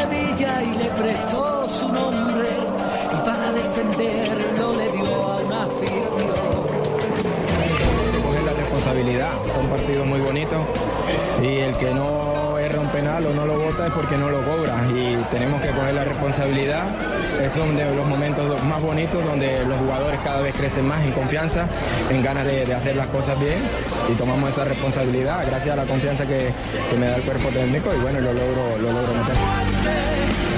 Sevilla y le prestó su nombre. Y para defenderlo le dio a una afición. coger la responsabilidad. Son partidos muy bonitos y el que no un penal o no lo vota es porque no lo cobra y tenemos que coger la responsabilidad. Es uno de los momentos más bonitos donde los jugadores cada vez crecen más en confianza, en ganas de, de hacer las cosas bien y tomamos esa responsabilidad gracias a la confianza que, que me da el cuerpo técnico y bueno, lo logro, lo logro meter.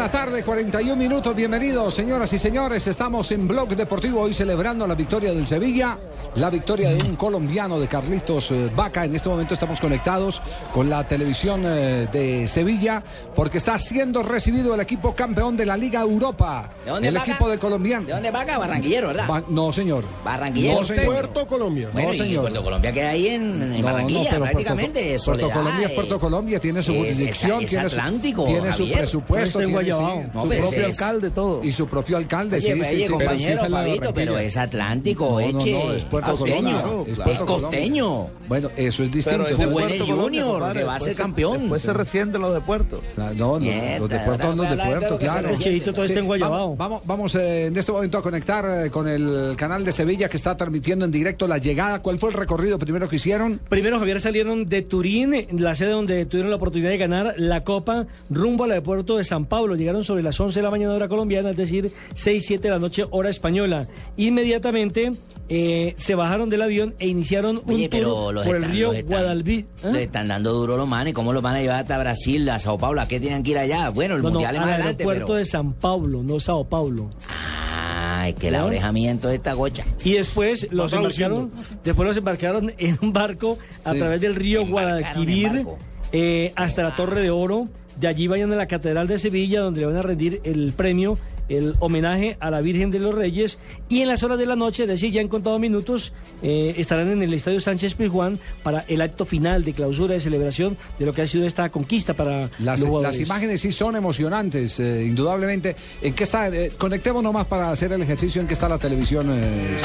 La tarde, 41 minutos. Bienvenidos, señoras y señores. Estamos en Blog Deportivo hoy celebrando la victoria del Sevilla, la victoria de un colombiano de Carlitos eh, Vaca. En este momento estamos conectados con la televisión eh, de Sevilla porque está siendo recibido el equipo campeón de la Liga Europa. ¿De dónde el Vaca? equipo del colombiano. ¿De dónde Vaca? Barranquillero, ¿verdad? No, señor. Barranquillero. No, señor. Puerto Colombia. Bueno, No, señor. Puerto Colombia queda ahí en, en No, Barranquilla, no, pero prácticamente. Puerto, Colombia es eh, Puerto Colombia, tiene su es- es- jurisdicción, es tiene, su, Atlántico, tiene su presupuesto, tiene No, su pero propio es- alcalde, todo. y su propio alcalde, Oye, sí, oye, sí, sí, compañero, es Fabito, pero es Atlántico, No, eche. no, es Puerto costeño. Colombia, es Es, Colombia. costeño. Bueno, eso es distinto. Pero bueno Puerto Junior, compadre, que va a ser se- campeón. Después se resiente los de Puerto. Ah, No, no, los de Puerto no, los de Puerto, claro. resiente. Cheito, todo está en Guayabao. Vamos, vamos, vamos, eh, en este momento a conectar eh, con el canal de Sevilla que está transmitiendo en directo la llegada. ¿Cuál fue el recorrido primero que hicieron? Primero, Javier, salieron de Turín, la sede donde tuvieron la oportunidad de ganar la Copa, rumbo al aeropuerto de San Pablo. Llegaron sobre las 11 de la mañana hora colombiana, es decir, 6, 7 de la noche hora española. Inmediatamente eh, se bajaron del avión e iniciaron un Oye, pero tour los por el están, río los están- Guadalví. Los están dando duro los manes. ¿Cómo los van a llevar hasta Brasil, a Sao Paulo? ¿A qué tienen que ir allá? Bueno, el No, no, mundial es al más adelante, aeropuerto pero... de San Pablo, no Sao Paulo. Ah, es que la ¿No? orejamiento de esta gocha. Y después los embarcaron, después los embarcaron en un barco a Sí. través del río Guadalquivir eh, hasta la Torre de Oro. De allí vayan a la Catedral de Sevilla, donde le van a rendir el premio, el homenaje a la Virgen de los Reyes. Y en las horas de la noche, es decir, ya en contados minutos, eh, estarán en el Estadio Sánchez Pizjuán para el acto final de clausura, de celebración de lo que ha sido esta conquista para Las, los las imágenes sí son emocionantes, eh, indudablemente. ¿En qué está? eh, conectemos nomás para hacer el ejercicio en qué está la televisión. eh.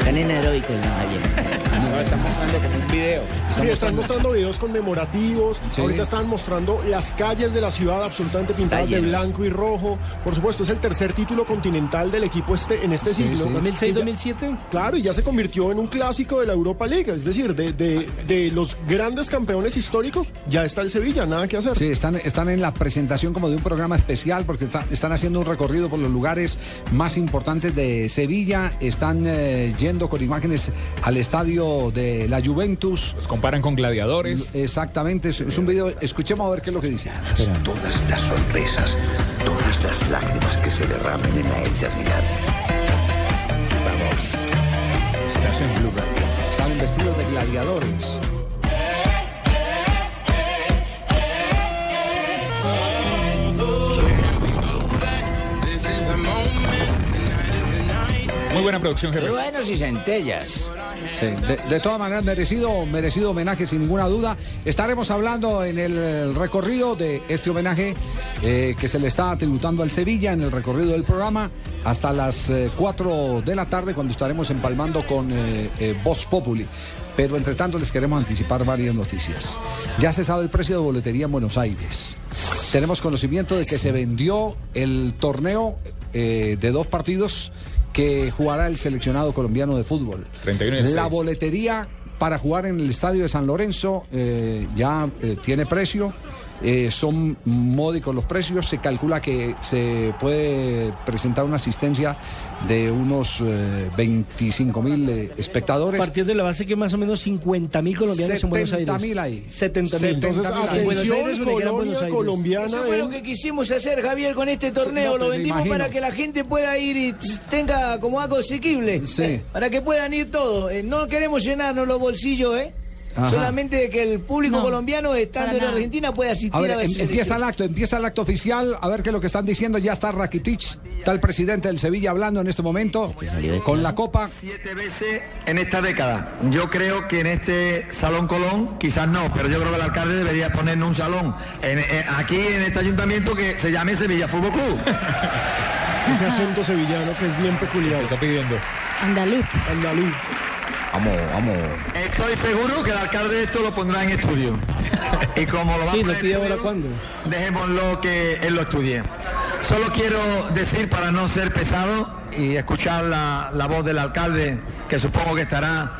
Están en heroicos, no, Javier. No, están mostrando como un video. Sí, están mostrando videos conmemorativos. Sí. Ahorita están mostrando las calles de la ciudad absolutamente pintadas de blanco y rojo. Por supuesto, es el tercer título continental del equipo este en este Sí, siglo. sí. Y ya- 2006-2007. Claro, y ya se convirtió en un clásico de la Europa League. Es decir, de, de- de los grandes campeones históricos, ya está el Sevilla, nada que hacer. Sí, están, están en la presentación como de un programa especial porque está- están haciendo un recorrido por los lugares más importantes de Sevilla. Están eh, yendo con imágenes al estadio de la Juventus. Los comparan con gladiadores. Exactamente, es, es un video. Escuchemos a ver qué es lo que dice. todas las sonrisas, todas las lágrimas que se derramen en la eternidad. Vamos. Estás en Blue Radio. Salen vestidos de gladiadores. Muy buena producción, jefe. Buenos y centellas. Sí, de, de todas maneras, merecido, merecido homenaje sin ninguna duda. Estaremos hablando en el recorrido de este homenaje eh, que se le está tributando al Sevilla en el recorrido del programa hasta las eh, 4 de la tarde cuando estaremos empalmando con eh, eh, Voz Populi. Pero entre tanto les queremos anticipar varias noticias. Ya se sabe el precio de boletería en Buenos Aires. Tenemos conocimiento de que se vendió el torneo eh, de dos partidos que jugará el seleccionado colombiano de fútbol. 31 y La 6. boletería para jugar en el estadio de San Lorenzo eh, ya eh, tiene precio. Eh, son módicos los precios. Se calcula que se puede presentar una asistencia de unos eh, 25 mil espectadores. Partiendo de la base que más o menos 50 mil colombianos en Buenos Aires. 70.000 ahí. 70 mil. 70.000 ahí. En Buenos Aires, Atención, Aires. colombiana. Eso fue lo que quisimos hacer, Javier, con este torneo. no, lo vendimos para que la gente pueda ir y tenga como algo asequible. Sí. Para que puedan ir todos. Eh, no queremos llenarnos los bolsillos, ¿eh? Ajá. Solamente de que el público No, colombiano, estando en. Argentina, pueda asistir A ver, a em- empieza el acto, empieza el acto oficial. A ver qué es lo que están diciendo. Ya está Rakitic, está el presidente del Sevilla hablando en este momento con la copa. Siete veces en esta década. Yo creo que en este Salón Colón, quizás no, pero yo creo que el alcalde debería ponernos un salón en- en- aquí en este ayuntamiento que se llame Sevilla Fútbol Club. Ese acento sevillano que es bien peculiar. Está pidiendo. Andaluz. Andaluz. Vamos, vamos. Estoy seguro que el alcalde esto lo pondrá en estudio. Y como lo va a Sí, poner no ahora cuándo. dejémoslo que él lo estudie. Solo quiero decir, para no ser pesado y escuchar la, la voz del alcalde, que supongo que estará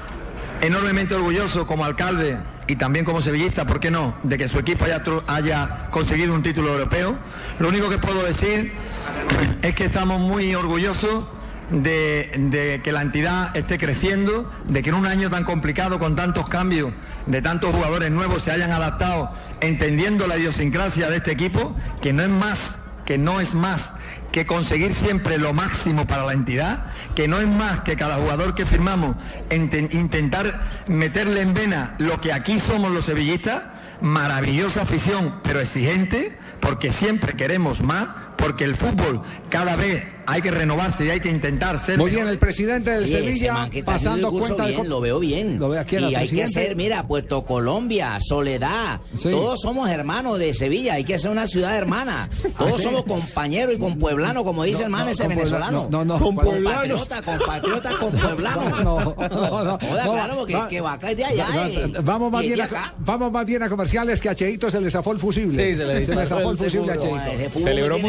enormemente orgulloso como alcalde y también como sevillista, ¿por qué no?, de que su equipo haya, haya conseguido un título europeo. Lo único que puedo decir es que estamos muy orgullosos de, que la entidad esté creciendo, de que en un año tan complicado, con tantos cambios, de tantos jugadores nuevos, se hayan adaptado, entendiendo la idiosincrasia de este equipo, que no es más, que no es más que conseguir siempre lo máximo para la entidad, que no es más que cada jugador que firmamos intentar meterle en vena lo que aquí somos los sevillistas, maravillosa afición, pero exigente, porque siempre queremos más, porque el fútbol cada vez hay que renovarse y hay que intentar ser Muy bien, el presidente del ese Sevilla pasando cuenta bien, lo veo bien. Lo ve aquí y hay que ser, mira, Puerto Colombia, Soledad, Sí. todos somos hermanos de Sevilla, hay que ser una ciudad hermana. Todos Ah, sí. somos compañeros y con pueblano, como dice el man ese con venezolano. no, no, con con compatriota, compatriota con pueblano. No, no, no. No, claro, porque va- que es de allá, va- eh. Vamos más, bien de a, acá. vamos más bien a comerciales que a Cheito se le zafó el fusible. Sí, se le disparó zafó el fusible a. Ese Cheito. Celebró tiene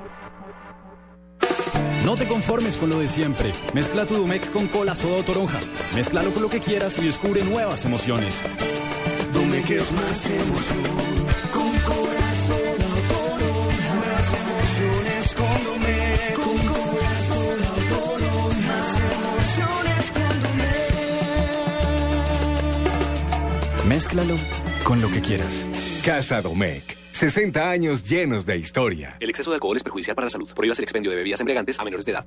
No te conformes con lo de siempre. Mezcla tu Domec con cola soda o toronja. Mézclalo con lo que quieras y descubre nuevas emociones. Domec es más emoción. Con corazón toronja. Más emociones con Domec. Con corazón toronja. Más emociones con Domec. Mézclalo con lo que quieras. Casa Domecq. 60 años llenos de historia. El exceso de alcohol es perjudicial para la salud. Prohíbas el expendio de bebidas embriagantes a menores de edad.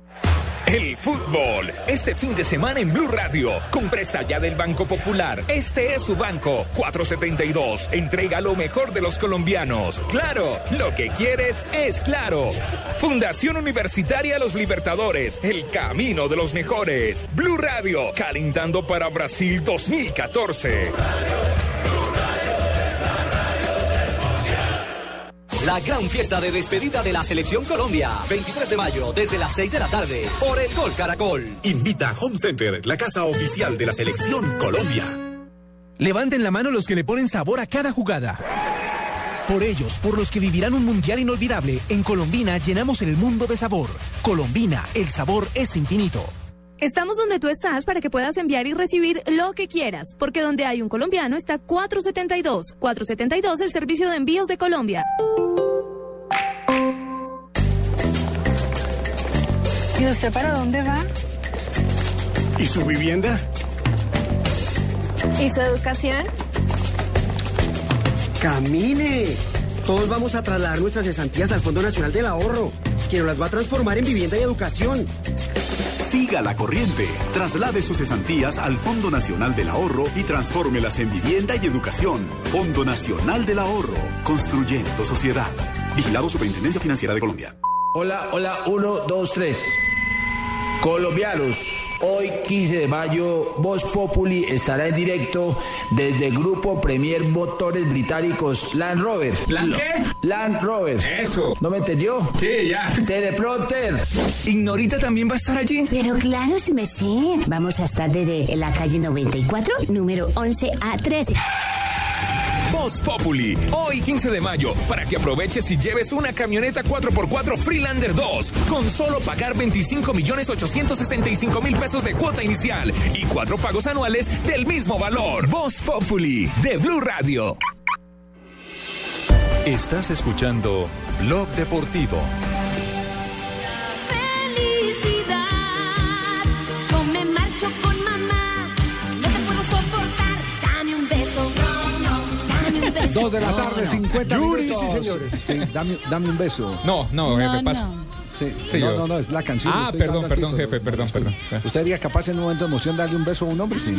El fútbol, este fin de semana en Blue Radio, con presta ya del Banco Popular. Este es su banco, 472. Entrega lo mejor de los colombianos. Claro, lo que quieres es claro. Fundación Universitaria Los Libertadores, el camino de los mejores. Blue Radio, calentando para Brasil 2014. La gran fiesta de despedida de la Selección Colombia. 23 de mayo, desde las 6 de la tarde, por el Gol Caracol. Invita a Home Center, la casa oficial de la selección Colombia. Levanten la mano los que le ponen sabor a cada jugada. Por ellos, por los que vivirán un mundial inolvidable, en Colombina llenamos el mundo de sabor. Colombina, el sabor es infinito. Estamos donde tú estás para que puedas enviar y recibir lo que quieras, porque donde hay un colombiano está 472. 472, el servicio de envíos de Colombia. ¿Y usted para dónde va? ¿Y su vivienda? ¿Y su educación? Camine. Todos vamos a trasladar nuestras cesantías al Fondo Nacional del Ahorro, que nos las va a transformar en vivienda y educación. Siga la corriente. Traslade sus cesantías al Fondo Nacional del Ahorro y transfórmelas en vivienda y educación. Fondo Nacional del Ahorro. Construyendo sociedad. Vigilado Superintendencia Financiera de Colombia. Hola, hola, uno, dos, tres. Colombianos, hoy 15 de mayo, Voz Populi estará en directo desde el grupo Premier Motores Británicos Land Rover. ¿Land qué? Land Rover. Eso. ¿No me entendió? Sí, ya. Teleprompter. ¿Ignorita también va a estar allí? Pero claro, si me sé. Vamos a estar desde la calle 94, número 11A13. Voz Populi, hoy 15 de mayo, para que aproveches y lleves una camioneta 4x4 Freelander 2, con solo pagar 25 millones 865 mil pesos de cuota inicial y cuatro pagos anuales del mismo valor. Voz Populi, de Blue Radio. Estás escuchando Blog Deportivo. Dos de la tarde, 50 Yuris minutos. y señores. Sí, dame, dame un beso. No, no, jefe, paso. Sí, Sí, no, yo- no, no, es la canción. Ah, perdón, perdón, título. jefe, perdón, perdón. ¿Usted sería capaz en un momento de emoción darle un beso a un hombre? Sí.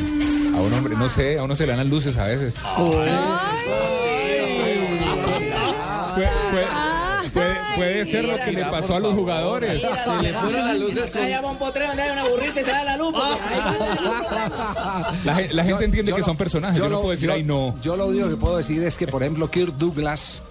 A un hombre, no sé, a uno se le dan las luces a veces. Puede, puede- puede- puede ser lo que le pasó a los jugadores. Se le fueron las luces Se llama un potrero donde hay una burrita y se da la luz. va. La, gen- la gente entiende que son personajes. Yo, no puedo decir, yo- ay, no. Yo lo único que puedo decir es que, por ejemplo, Kirk Douglas,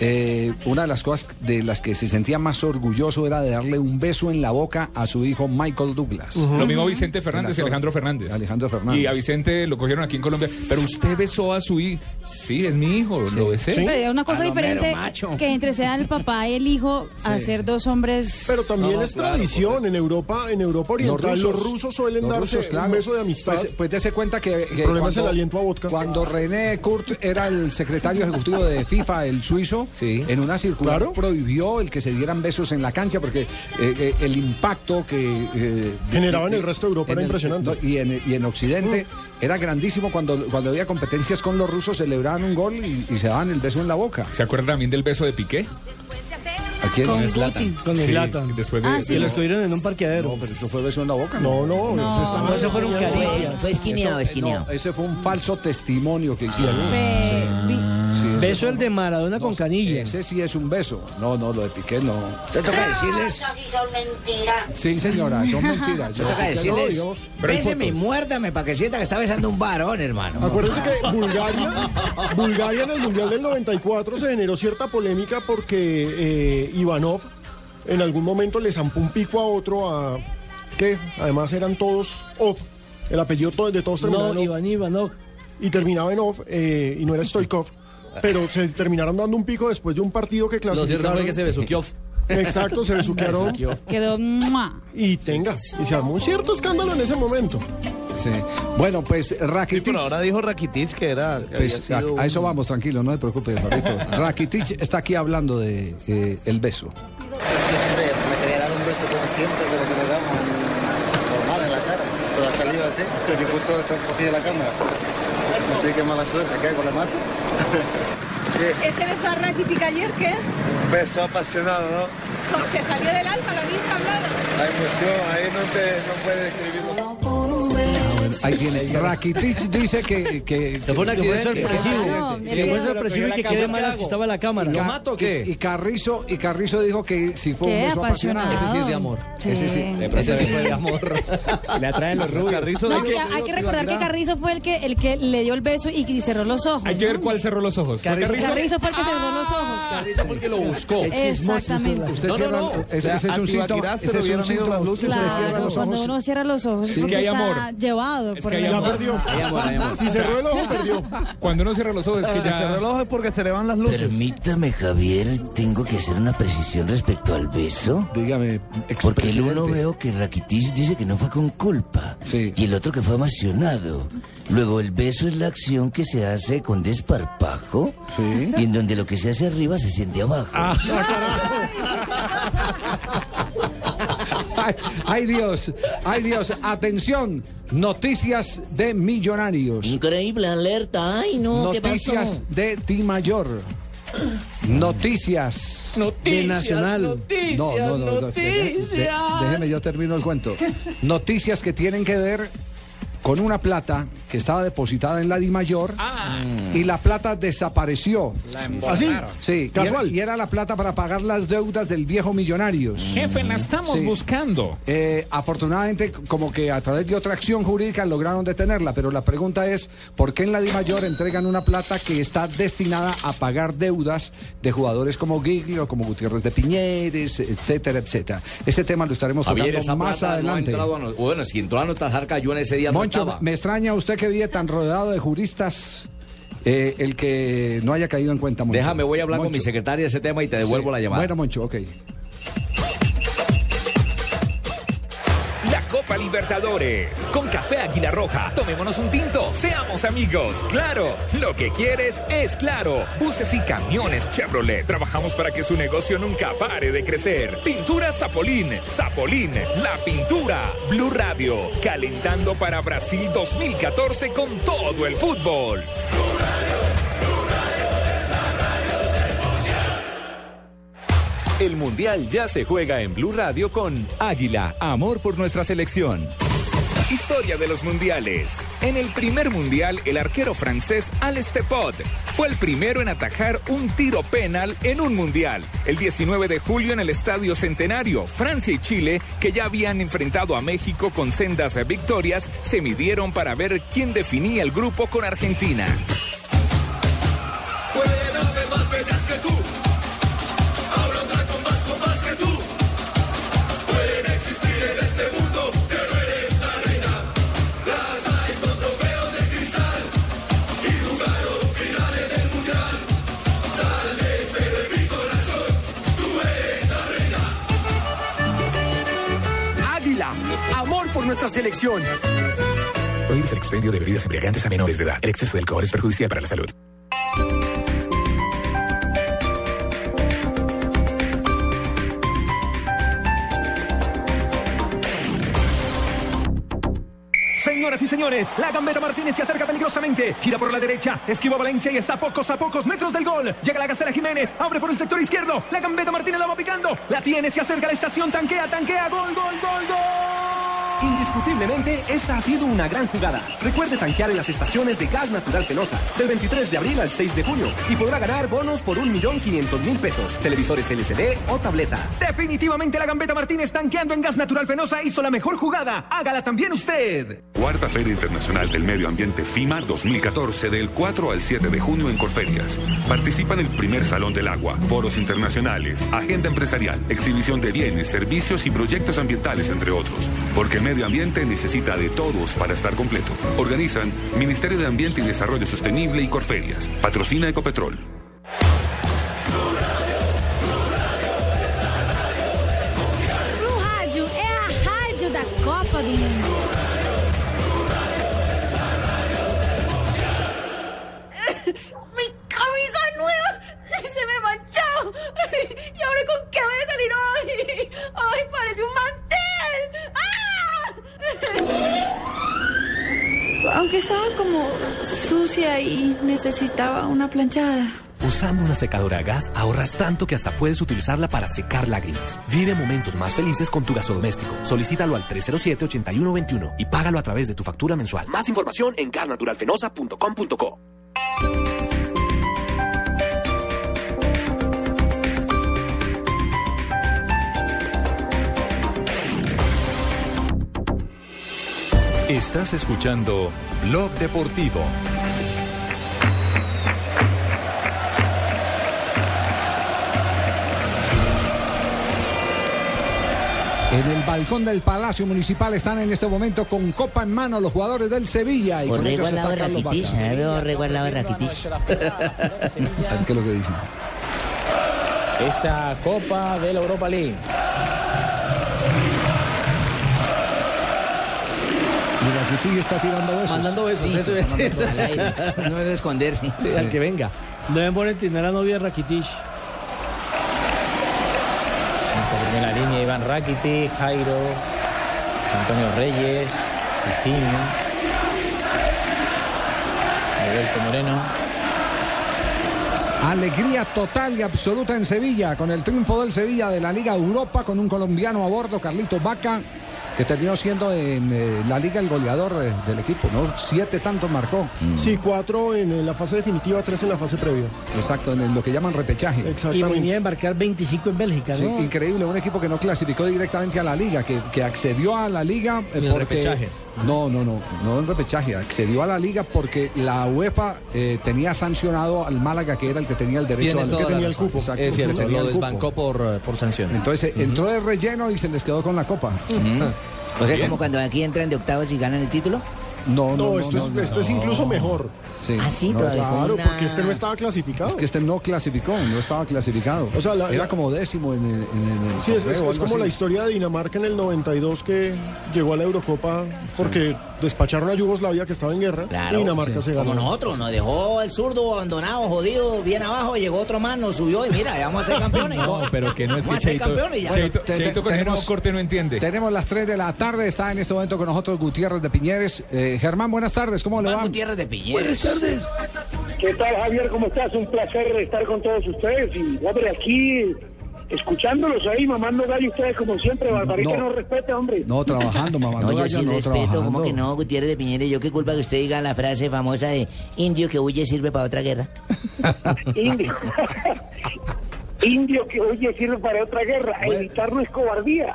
eh, una de las cosas de las que se sentía más orgulloso era de darle un beso en la boca a su hijo Michael Douglas. Lo mismo Vicente Fernández y. Alejandro Fernández. Alejandro Fernández. Y a Vicente lo cogieron aquí en Colombia. Pero usted besó a su hijo. Sí, es mi hijo, lo besé. Es una cosa Palomero, diferente macho. que entre sea el papá y el hijo a ser dos hombres. Pero también No, es claro, tradición en Europa, en Europa oriental, los rusos, suelen los darse rusos, claro. un beso de amistad. Pues, pues dése cuenta que, que problema es el cuando, aliento a vodka. cuando René Kurt era el secretario ejecutivo de FIFA, el suizo, en una circular Claro. prohibió el que se dieran besos en la cancha porque eh, eh, el impacto que eh, Generaba en el resto de Europa era el- impresionante. no, y, en, y en Occidente era grandísimo cuando, cuando había competencias con los rusos, celebraban un gol y, y se daban el beso en la boca. ¿Se acuerda también del beso de Piqué? ¿A quién? Con Guti. Con Sí, Zlatan. después de- Ah, sí. Y lo estuvieron en un parqueadero. No, pero eso fue beso en la boca. No, no, No. eso No, eso fueron caricias. Fue esquineado, esquineado. no, ese fue un falso testimonio que hicieron. Vi- Sí, Beso el de Maradona con canilla. Ese sí es un beso. No, no, lo de Piqué no. Te toca decirles. sí son mentiras. Sí, señora, son mentiras. Te toca decirles. Béseme y muérdame para que sienta que está besando un varón, hermano. Acuérdense que Bulgaria, Bulgaria en el Mundial del 94 se generó cierta polémica porque eh, Ivanov en algún momento le zampó un pico a otro, a, que además eran todos off, el apellido de todos terminaba No, en off, Iván Ivanov. y terminaba en off, eh, y no era Stoikov, pero se terminaron dando un pico después de un partido que Lo cierto clasificaron. fue que se besuqueó. Exacto, se besuquearon Quedó. ¡mua! y tenga, y se armó un cierto escándalo en ese momento. Sí. Bueno, pues Rakitic. Pero ahora dijo Rakitic que era. que había pues, a, eso vamos, tranquilo, no se preocupe, Fabito. Rakitic está aquí hablando de eh, el beso. Me quería dar un beso como siempre, pero que le damos en la cara. Pero ha salido así, y justo cogí de la cámara. Así que mala suerte, ¿qué hago? ¿Le mato? ¿Ese beso a Rakitic ayer qué? Beso apasionado, ¿no? Porque salió del alma, lo habéis hablado. La emoción, ahí no, te, no puedes describirlo. Ahí tiene. Rakitic dice que. que, fue un que- accidente. que- sorpresivo. No, Que fue sorpresivo y que quede malas que estaba la cámara. ¿Lo mato o qué? Y, y Carrizo, y Carrizo dijo que si fue un beso apasionado. apasionado. Ese sí es de amor. Ese sí. Ese sí fue de amor. Le atraen los rubios. Carrizo No, y hay que recordar que Carrizo fue el que, el que le dio el beso y que cerró los ojos. Hay que ver cuál cerró los ojos. ¿Fue Carrizo- Carrizo? Carrizo fue el que cerró los ojos. Carrizo fue el que lo buscó. Exactamente. Usted No, no, cierra, no. ese, es un se Ese es un los cuando ojos. uno cierra los ojos Es que hay amor. llevado Es por que el amor. perdió. Si cerró el ojo, perdió. Cuando uno cierra los ojos es que Se ya... reloj es porque se le van las luces. Permítame, Javier, tengo que hacer una precisión respecto al beso. Dígame, Porque el uno veo que Rakitic dice que no fue con culpa. Sí. Y el otro que fue apasionado. Luego el beso es la acción que se hace con desparpajo. Sí. Y en donde lo que se hace arriba se siente abajo. Ah. ay, ay, Dios, ay Dios, atención, noticias de millonarios. Increíble alerta, ay no, ¿qué Noticias pasó? de Di Mayor. Noticias. Noticias, de Nacional. noticias, no, no, no, no, noticias. de- de- déjeme, yo termino el cuento. Noticias que tienen que ver con una plata que estaba depositada en la Di Mayor y la plata desapareció. La ¿Así? Sí, y era, Casual. y era la plata para pagar las deudas del viejo Millonarios. Jefe, la estamos Sí. buscando. Eh, afortunadamente, como que a través de otra acción jurídica lograron detenerla, pero la pregunta es, ¿por qué en la Di Mayor entregan una plata que está destinada a pagar deudas de jugadores como Giglio, como Gutiérrez de Piñeres, etcétera, etcétera? Ese tema lo estaremos Javier, tocando esa más plata no ha adelante. entrado a no- bueno, si entró a notar cayó en ese día no Moncho, me extraña usted que vive tan rodeado de juristas, eh, el que no haya caído en cuenta, Moncho. Déjame, voy a hablar con mi secretaria de ese tema y te devuelvo Sí. la llamada. Bueno, Moncho, ok. Libertadores. Con Café Águila Roja. Tomémonos un tinto. Seamos amigos. Claro. Lo que quieres es claro. Buses y camiones Chevrolet. Trabajamos para que su negocio nunca pare de crecer. Pintura Zapolín. Zapolín. La pintura. Blue Radio. Calentando para Brasil 2014 con todo el fútbol. El Mundial ya se juega en Blue Radio con Águila, amor por nuestra selección. Historia de los mundiales. En el primer mundial, el arquero francés Alex Tepot fue el primero en atajar un tiro penal en un mundial. El 19 de julio en el Estadio Centenario, Francia y Chile, que ya habían enfrentado a México con sendas victorias, se midieron para ver quién definía el grupo con Argentina. Nuestra selección. Prohíbes el expendio de bebidas embriagantes a menores de edad. El exceso de alcohol es perjudicial para la salud. Señoras y señores, la Gambeta Martínez se acerca peligrosamente. Gira por la derecha, esquiva Valencia y está a pocos a pocos metros del gol. Llega la Gacela Jiménez, abre por el sector izquierdo. La Gambeta Martínez la va picando. La tiene, se acerca a la estación, tanquea, tanquea. Gol, gol, gol, gol. Indiscutiblemente, esta ha sido una gran jugada. Recuerde tanquear en las estaciones de gas natural Fenosa del 23 de abril al 6 de junio y podrá ganar bonos por 1.500.000 pesos, televisores LCD o tabletas. Definitivamente la Gambeta Martínez tanqueando en gas natural Fenosa hizo la mejor jugada. Hágala también usted. Cuarta Feria Internacional del Medio Ambiente FIMA 2014 del 4 al 7 de junio en Corferias. Participa en el primer Salón del Agua, foros internacionales, agenda empresarial, exhibición de bienes, servicios y proyectos ambientales, entre otros. Porque medio ambiente necesita de todos para estar completo. Organizan Ministerio de Ambiente y Desarrollo Sostenible y Corferias. Patrocina Ecopetrol. Da Copa do Mundo. ¡Mi camisa nueva! ¡Se me manchó! ¿Y ahora con qué voy a salir hoy? ¡Ay, parece un mantel! ¡Ah! Aunque estaba como sucia y necesitaba una planchada. Usando una secadora a gas ahorras tanto que hasta puedes utilizarla para secar lágrimas. Vive momentos más felices con tu gasodoméstico. Solicítalo al 307-8121 y págalo a través de tu factura mensual. Más información en gasnaturalfenosa.com.co. Estás escuchando Blog Deportivo. En el balcón del Palacio Municipal están en este momento con copa en mano los jugadores del Sevilla. Y con Orrego ellos está de Carlos Rakitic. Vaca. eh, al lado de Rakitic. ¿Qué es lo que dicen? Esa Copa de la Europa League. Rakitic está tirando besos. Mandando besos, Sí, eso es. No debe esconderse. Sí, al que venga. Deben poner tener a la novia de Rakitic. Tiene la línea Iván Rakiti, Jairo, Antonio Reyes, Pijín, Alberto Moreno. Alegría total y absoluta en Sevilla con el triunfo del Sevilla de la Liga Europa con un colombiano a bordo, Carlitos Vaca, que terminó siendo en eh, la Liga el goleador eh, del equipo, ¿no? Siete tantos marcó. Sí, cuatro en la fase definitiva, tres en la fase previa. Exacto, en el- lo que llaman repechaje. Y venía a embarcar 25 en Bélgica, Sí, increíble, un equipo que no clasificó directamente a la liga, que, que accedió a la liga eh, En el porque... repechaje. No, no, no, no en repechaje, accedió a la liga porque la UEFA eh, tenía sancionado al Málaga, que era el que tenía el derecho al la tenía el cupo. Exacto, Es el que cierto, tenía lo el cupo. desbancó por, por sanción. Entonces entró de relleno y se les quedó con la copa. O sea, como cuando aquí entran de octavos y ganan el título. No, No, esto, es, esto es incluso mejor. Sí. Ah, sí, Claro, una- porque este no estaba clasificado. Es que este no clasificó, no estaba clasificado. O sea, la- era la- como décimo en el, en el Sí, es, como la historia de Dinamarca en el 92 que llegó a la Eurocopa porque despacharon a Yugoslavia que estaba en guerra Claro, y Dinamarca se ganó. Como nosotros, nos dejó el zurdo abandonado, jodido, bien abajo, llegó otro más, nos subió y mira, ya vamos a ser campeones. No, pero que no es que Vamos Cheito, campeones ya. Cheito, Te- Cheito con el nuevo corte no entiende. Tenemos las 3 de la tarde, está en este momento con nosotros Gutiérrez de Piñeres. Eh, Germán, buenas tardes, ¿cómo le va? Gutiérrez de Piñeres. Buenas tardes. ¿Qué tal, Javier? ¿Cómo estás? Un placer estar con todos ustedes. Y, hombre, aquí escuchándolos ahí, mamando gallo ustedes como siempre. Barbarita No. no, respeta, hombre. No, trabajando, mamá. No, yo gallo, sí no, respeto, trabajando. como que no, Gutiérrez de Piñeres? Yo qué culpa que usted diga la frase famosa de indio que huye sirve para otra guerra. Indio. Indio que oye sirve para otra guerra. Evitar no es cobardía.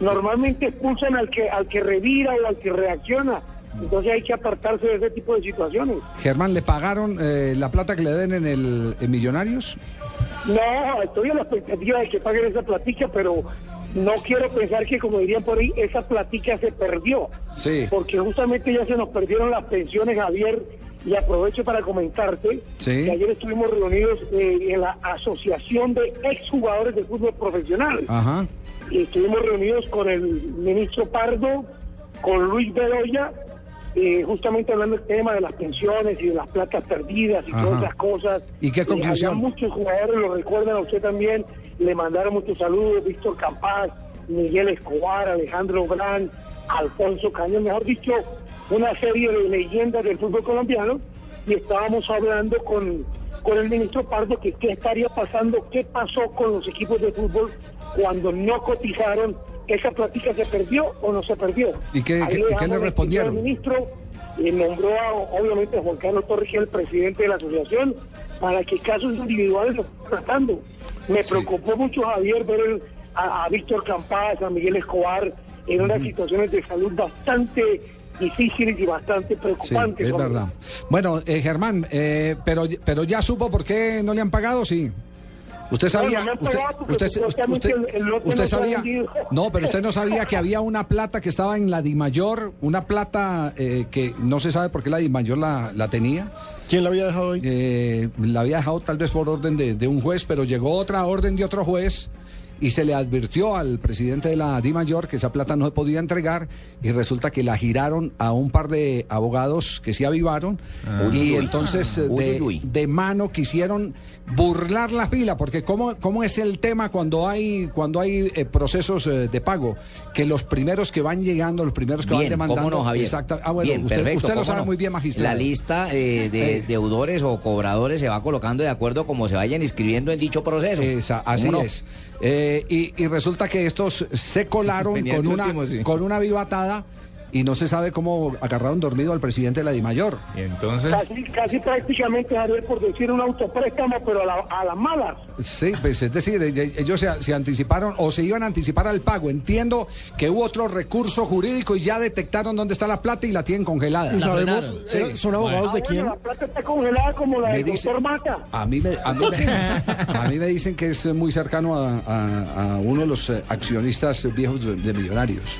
Normalmente expulsan al que al que revira o al que reacciona. Entonces hay que apartarse de ese tipo de situaciones. Germán, ¿le pagaron eh, la plata que le den en el en Millonarios? No, estoy a la expectativa de que paguen esa platica, pero no quiero pensar que, como dirían por ahí, esa platica se perdió. Sí. Porque justamente ya se nos perdieron las pensiones, Javier, y aprovecho para comentarte Sí. que ayer estuvimos reunidos eh, en la Asociación de Exjugadores de Fútbol Profesional. Ajá. Y estuvimos reunidos con el ministro Pardo, con Luis Bedoya, eh, justamente hablando del tema de las pensiones y de las platas perdidas y Ajá. todas esas cosas. ¿Y qué Eh, conclusión? muchos jugadores, lo recuerdan a usted también, le mandaron muchos saludos, Víctor Campaz, Miguel Escobar, Alejandro Gran, Alfonso Cañón, mejor dicho, una serie de leyendas del fútbol colombiano, y estábamos hablando con, con el ministro Pardo que qué estaría pasando, qué pasó con los equipos de fútbol cuando no cotizaron, esa plática se perdió o no se perdió. ¿Y qué- qué- y qué dejamos le el respondieron? señor ministro eh, nombró a, obviamente a Juan Carlos Torres, el presidente de la asociación, para que casos individuales lo estén tratando. Me preocupó mucho, Javier, ver el- a, a Víctor Campaz, a Miguel Escobar, en unas situaciones de salud bastante difíciles y bastante Sí, preocupantes. es verdad. Bueno, eh, Germán, eh, pero, pero ya supo por qué no le han pagado, sí. Usted sabía, usted, usted, usted- no sabía, no, pero usted no sabía que había una plata que estaba en la Dimayor, una plata eh, que no se sabe por qué la Dimayor la, la tenía. ¿Quién la había dejado ahí? la había dejado tal vez por orden de, de un juez, pero llegó otra orden de otro juez y se le advirtió al presidente de la DIMAYOR que esa plata no se podía entregar y resulta que la giraron a un par de abogados que se avivaron Ah. y Uy, entonces Uy, de, mano quisieron burlar la fila porque cómo, cómo es el tema cuando hay cuando hay eh, procesos eh, de pago que los primeros que van llegando los primeros que van demandando cómo no, Javier. exacta- ah, bueno, Bien, usted, perfecto, usted lo sabe no. muy bien magistrado La lista eh, de Eh. deudores o cobradores se va colocando de acuerdo como se vayan inscribiendo en dicho proceso. Esa, así es. Eh, y, y resulta que estos se colaron Venía con una, último, sí. con una vivatada y no se sabe cómo agarraron dormido al presidente de la DIMAYOR. Y entonces. Casi, casi prácticamente, Javier, por decir un autopréstamo, pero a, la- a las malas. Sí, pues es decir, eh, ellos se, se anticiparon o se iban a anticipar al pago. Entiendo que hubo otro recurso jurídico y ya detectaron dónde está la plata y la tienen congelada. ¿Y sabemos, Sí. son abogados de Ah, quién? bueno, la plata está congelada como la Me del dice- doctor Mata. A mí, me, a, mí me, a mí me dicen que es muy cercano a, a- a uno de los eh, accionistas viejos de, de Millonarios.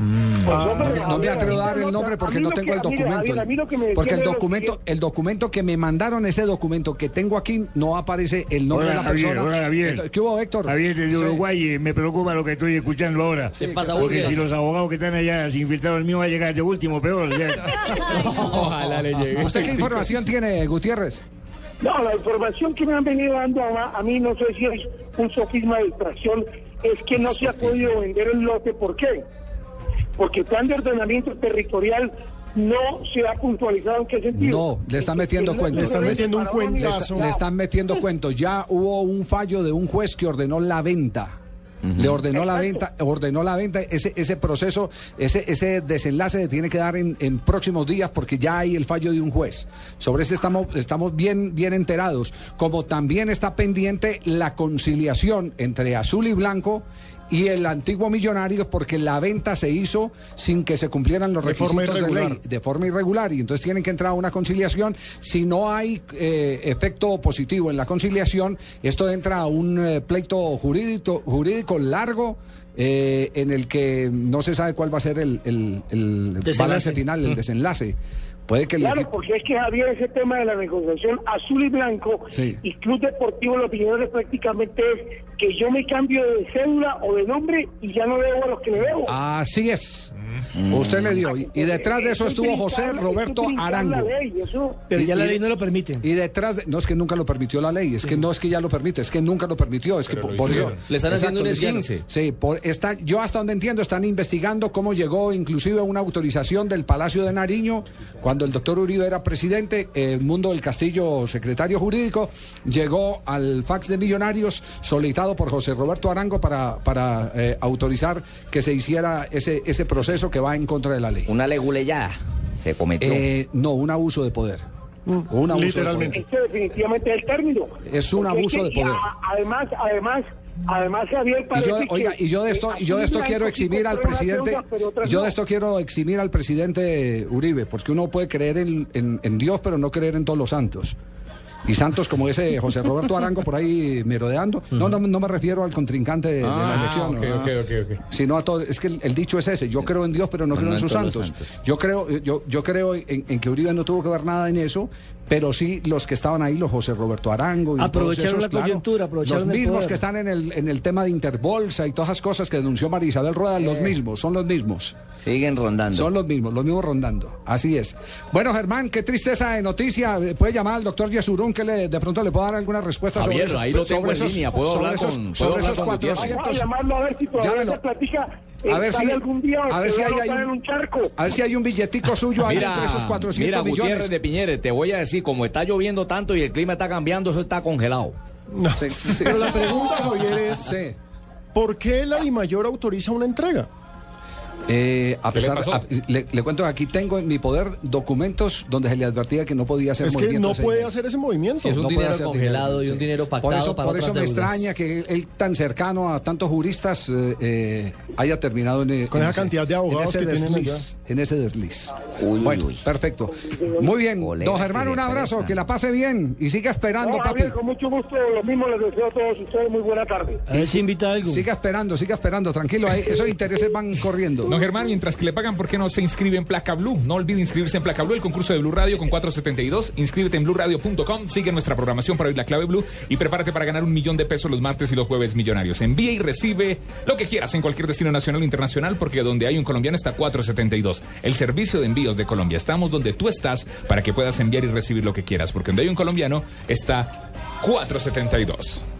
No, me- no me atrevo a dar el nombre porque no tengo que- el mire, documento. Porque el documento, el documento que me mandaron, ese documento que tengo aquí, no aparece el nombre Hola, de la Javier, persona. hola, Javier. Entonces, ¿Qué hubo, Héctor? Javier desde Sí. Uruguay, eh, me preocupa lo que estoy escuchando ahora. ¿Qué pasa, Porque si los abogados que están allá se infiltraron el mío va a llegar de último, peor. Ojalá le llegue. ¿Usted qué información tiene, Gutiérrez? No, la información que me han venido dando a, a mí, no sé si es un sofisma de distracción, es que no se ha podido vender el lote. ¿Por qué? Porque el plan de ordenamiento territorial no se ha puntualizado en qué sentido. No, le están metiendo cuentos. le están metiendo un Le, cuentazo. está- le están metiendo cuentos. Ya hubo un fallo de un juez que ordenó la venta. Le ordenó la venta, ordenó la venta, ese, ese proceso, ese, ese desenlace se tiene que dar en, en próximos días porque ya hay el fallo de un juez. Sobre ese estamos, estamos bien, bien enterados. Como también está pendiente la conciliación entre azul y blanco y el antiguo Millonarios porque la venta se hizo sin que se cumplieran los De forma requisitos de ley de forma irregular y entonces tienen que entrar a una conciliación. Si no hay eh, efecto positivo en la conciliación, esto entra a un eh, pleito jurídico, jurídico largo. eh, en el que no se sabe cuál va a ser el, el- el balance final, el desenlace. Puede que Claro, equipo- porque es que Javier, ese tema de la negociación azul y blanco Sí. y Club Deportivo Los Piñones prácticamente es que yo me cambio de cédula o de nombre y ya no debo a los que le debo. Así es. Usted le dio. Y, y detrás de eso estuvo es José Roberto Arango. la ley, eso- Pero ya Y- la ley no lo permite. Y detrás de, no es que nunca lo permitió la ley, es que no es que ya lo permite, es que nunca lo permitió, es que por, por eso. Le están haciendo un hicieron. esguince. Sí, por, está, yo hasta donde entiendo están investigando cómo llegó inclusive una autorización del Palacio de Nariño cuando el doctor Uribe era presidente, el Mundo del Castillo, secretario jurídico, llegó al fax de Millonarios solicitado por José Roberto Arango para, para eh, autorizar que se hiciera ese, ese proceso que va en contra de la ley. Una leguleyada se cometió. Eh, no, un abuso de poder. Un abuso Literalmente. de poder. Este definitivamente es el término. Es un Porque abuso que- de poder. a- además, además, además, Javier, Y yo, que- oiga, y yo de esto, y yo de esto quiero eximir al presidente, yo de esto quiero eximir al presidente Uribe, porque uno puede creer en, en- en Dios, pero no creer en todos los santos. Y santos como ese José Roberto Arango por ahí merodeando. No, no, no me refiero al contrincante de, de la Ah, elección. ok, ¿no? ok, ok, ok. Sino a todo. Es que el, el dicho es ese. Yo creo en Dios, pero no, No, creo no en sus santos. santos. Yo creo, yo, yo creo en, en que Uribe no tuvo que ver nada en eso, pero sí los que estaban ahí, los José Roberto Arango. Y Aprovecharon todos esos, la claro, coyuntura, aprovecharon Los el mismos poder. que están en el, en el tema de Interbolsa y todas esas cosas que denunció María Isabel Rueda, los mismos, son los mismos. Siguen rondando. Son los mismos, los mismos rondando. Así es. Bueno, Germán, qué tristeza de noticia. Eh, Puede llamar al doctor Yesurún que le, de pronto le pueda dar alguna respuesta Javier, sobre eso. ahí lo tengo en línea. ¿Puedo hablar esos, con- puedo sobre hablar esos con Gutiérrez? 400. Vamos a llamarlo a ver si todavía platica A ver si- algún día a ver si hay- un- un charco. A ver si hay un billetico suyo ahí entre esos 400 mira, millones. Gutiérrez de Piñeres, te voy a decir, como está lloviendo tanto y el clima está cambiando, eso está congelado. Sí, sí, sí. Pero la pregunta, Javier, es Sí. ¿por qué la DIMAYOR autoriza una entrega? Eh, a ¿Qué le pesar, pasó? a- le, le cuento que aquí tengo en mi poder documentos donde se le advertía que no podía hacer Es que no puede hacer ese movimiento. Es un no dinero congelado y un dinero Por pactado eso, para por eso me extraña que él, él tan cercano a tantos juristas eh, eh, haya terminado en, Con en esa cantidad de abogados en ese que desliz, en ese desliz. Uy, bueno, uy. perfecto. Muy bien, Colegas don Germán, un abrazo, que la pase bien y siga esperando, No, papi. Con mucho gusto, lo mismo les deseo a todos ustedes. Muy buena tarde. A ver si invita algo. Siga esperando, siga esperando, tranquilo, ahí esos intereses van corriendo. No, Germán, mientras que le pagan, ¿por qué no se inscribe en Placa Blue? No olvide inscribirse en Placa Blue, el concurso de Blue Radio con 472. Inscríbete en blueradio.com, sigue nuestra programación para oír la clave Blue y prepárate para ganar un millón de pesos los martes y los jueves millonarios. Envía y recibe lo que quieras en cualquier destino nacional o internacional, porque donde hay un colombiano está 472. El servicio de envíos de Colombia. Estamos donde tú estás para que puedas enviar y recibir lo que quieras, porque donde hay un colombiano está 472.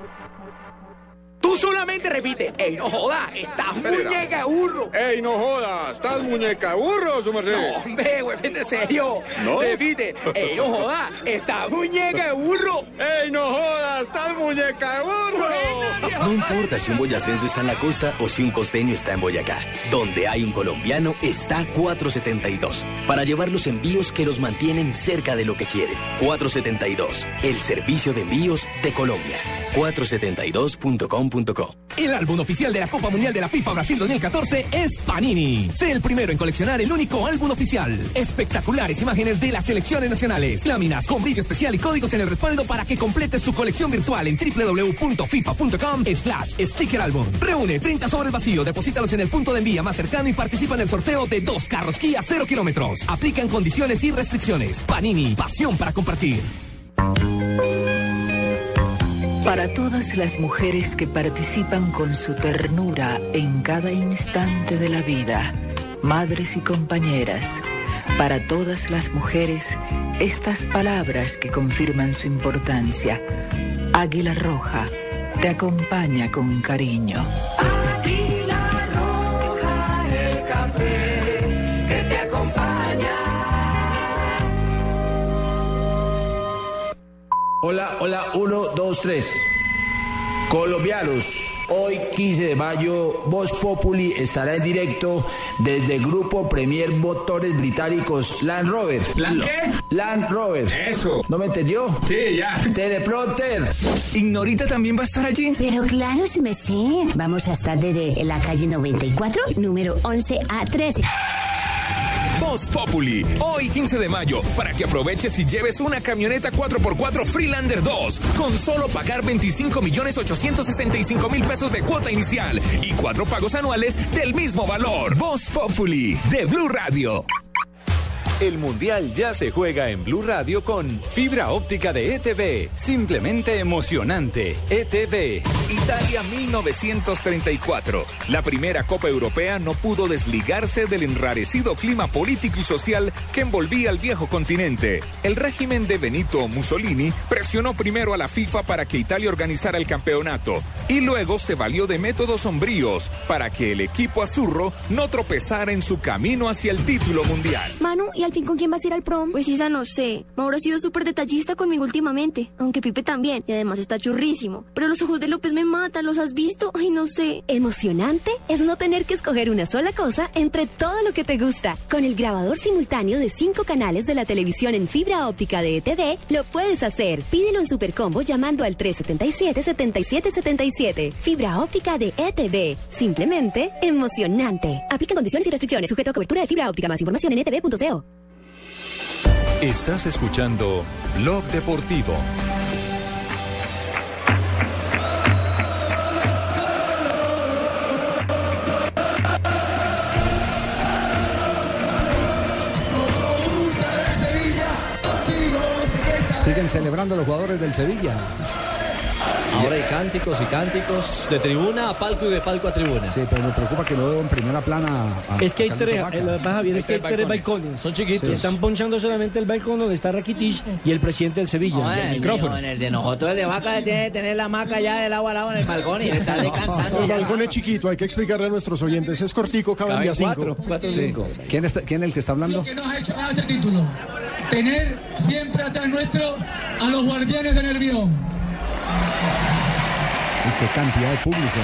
Tú solamente repite, ey, no joda, estás muñeca burro. ¡Ey, no jodas! ¿Estás muñeca burro, su merced? No, hombre, güey, vete serio. ¿No? Repite, ey, no joda, estás muñeca burro. ¡Ey, no jodas! ¡Estás muñeca burro! No importa si un boyacense está en la costa o si un costeño está en Boyacá. Donde hay un colombiano está 472. Para llevar los envíos que los mantienen cerca de lo que quieren. 472. El servicio de envíos de Colombia. 472.com.co. El álbum oficial de la Copa Mundial de la FIFA Brasil 2014 es Panini. Sé el primero en coleccionar el único álbum oficial. Espectaculares imágenes de las selecciones nacionales. Láminas con brillo especial y códigos en el respaldo para que completes tu colección virtual en www.fifa.com slash sticker álbum. Reúne 30 sobres vacíos, deposítalos en el punto de envía más cercano y participa en el sorteo de dos carros Kia 0 kilómetros. Aplican condiciones y restricciones. Panini, pasión para compartir. Para todas las mujeres que participan con su ternura en cada instante de la vida, madres y compañeras, para todas las mujeres, estas palabras que confirman su importancia. Águila Roja te acompaña con cariño. Hola, hola, uno, dos, tres. Colombianos, hoy 15 de mayo, Voz Populi estará en directo desde el grupo Premier Motores Británicos Land Rover. ¿Land qué? Land Rover. Eso. ¿No me entendió? Sí, ya. Teleprompter. ¿Ignorita también va a estar allí? Pero claro, sí me sé. Vamos a estar desde en la calle 94, número 11 a 13. Voz Populi, hoy 15 de mayo, para que aproveches y lleves una camioneta 4x4 Freelander 2, con solo pagar 25 millones 865 mil pesos de cuota inicial y cuatro pagos anuales del mismo valor. Voz Populi, de Blue Radio. El Mundial ya se juega en Blue Radio con fibra óptica de ETV. Simplemente emocionante. ETV. Italia 1934. La primera Copa Europea no pudo desligarse del enrarecido clima político y social que envolvía al viejo continente. El régimen de Benito Mussolini presionó primero a la FIFA para que Italia organizara el campeonato y luego se valió de métodos sombríos para que el equipo azurro no tropezara en su camino hacia el título mundial. Manu, ¿y al fin con quién vas a ir al prom? Pues Isa, no sé. Mauro ha sido súper detallista conmigo últimamente, aunque Pipe también, y además está churrísimo. Pero los ojos de López me matan, ¿los has visto? Ay, no sé. Emocionante es no tener que escoger una sola cosa entre todo lo que te gusta. Con el grabador simultáneo de cinco canales de la televisión en fibra óptica de ETV, lo puedes hacer. Pídelo en Supercombo llamando al 377-7777. Fibra óptica de ETV. Simplemente emocionante. Aplica condiciones y restricciones. Sujeto a cobertura de fibra óptica. Más información en etv.co. Estás escuchando Blog Deportivo. Siguen celebrando los jugadores del Sevilla. Ahora hay cánticos y cánticos de tribuna a palco y de palco a tribuna. Sí, pero me preocupa que no veo en primera plana a, Es que hay tres, lo que pasa, Javier, es que hay tres balcones. Son chiquitos. Están ponchando solamente el balcón donde está Rakitic y el presidente del Sevilla. No, en el el, micrófono. mío, en el de nosotros, el de vaca, tiene que tener la maca ya del agua al lado en el balcón y está descansando. El balcón es chiquito, hay que explicarle a nuestros oyentes. Es cortico, caben Caben de a cinco. cuatro, cuatro, Sí. cinco. ¿Quién, está- ¿Quién es el que está hablando? que nos ha hecho ganar este título. Tener siempre atrás nuestro a los guardianes de Nervión. Y qué cantidad de público.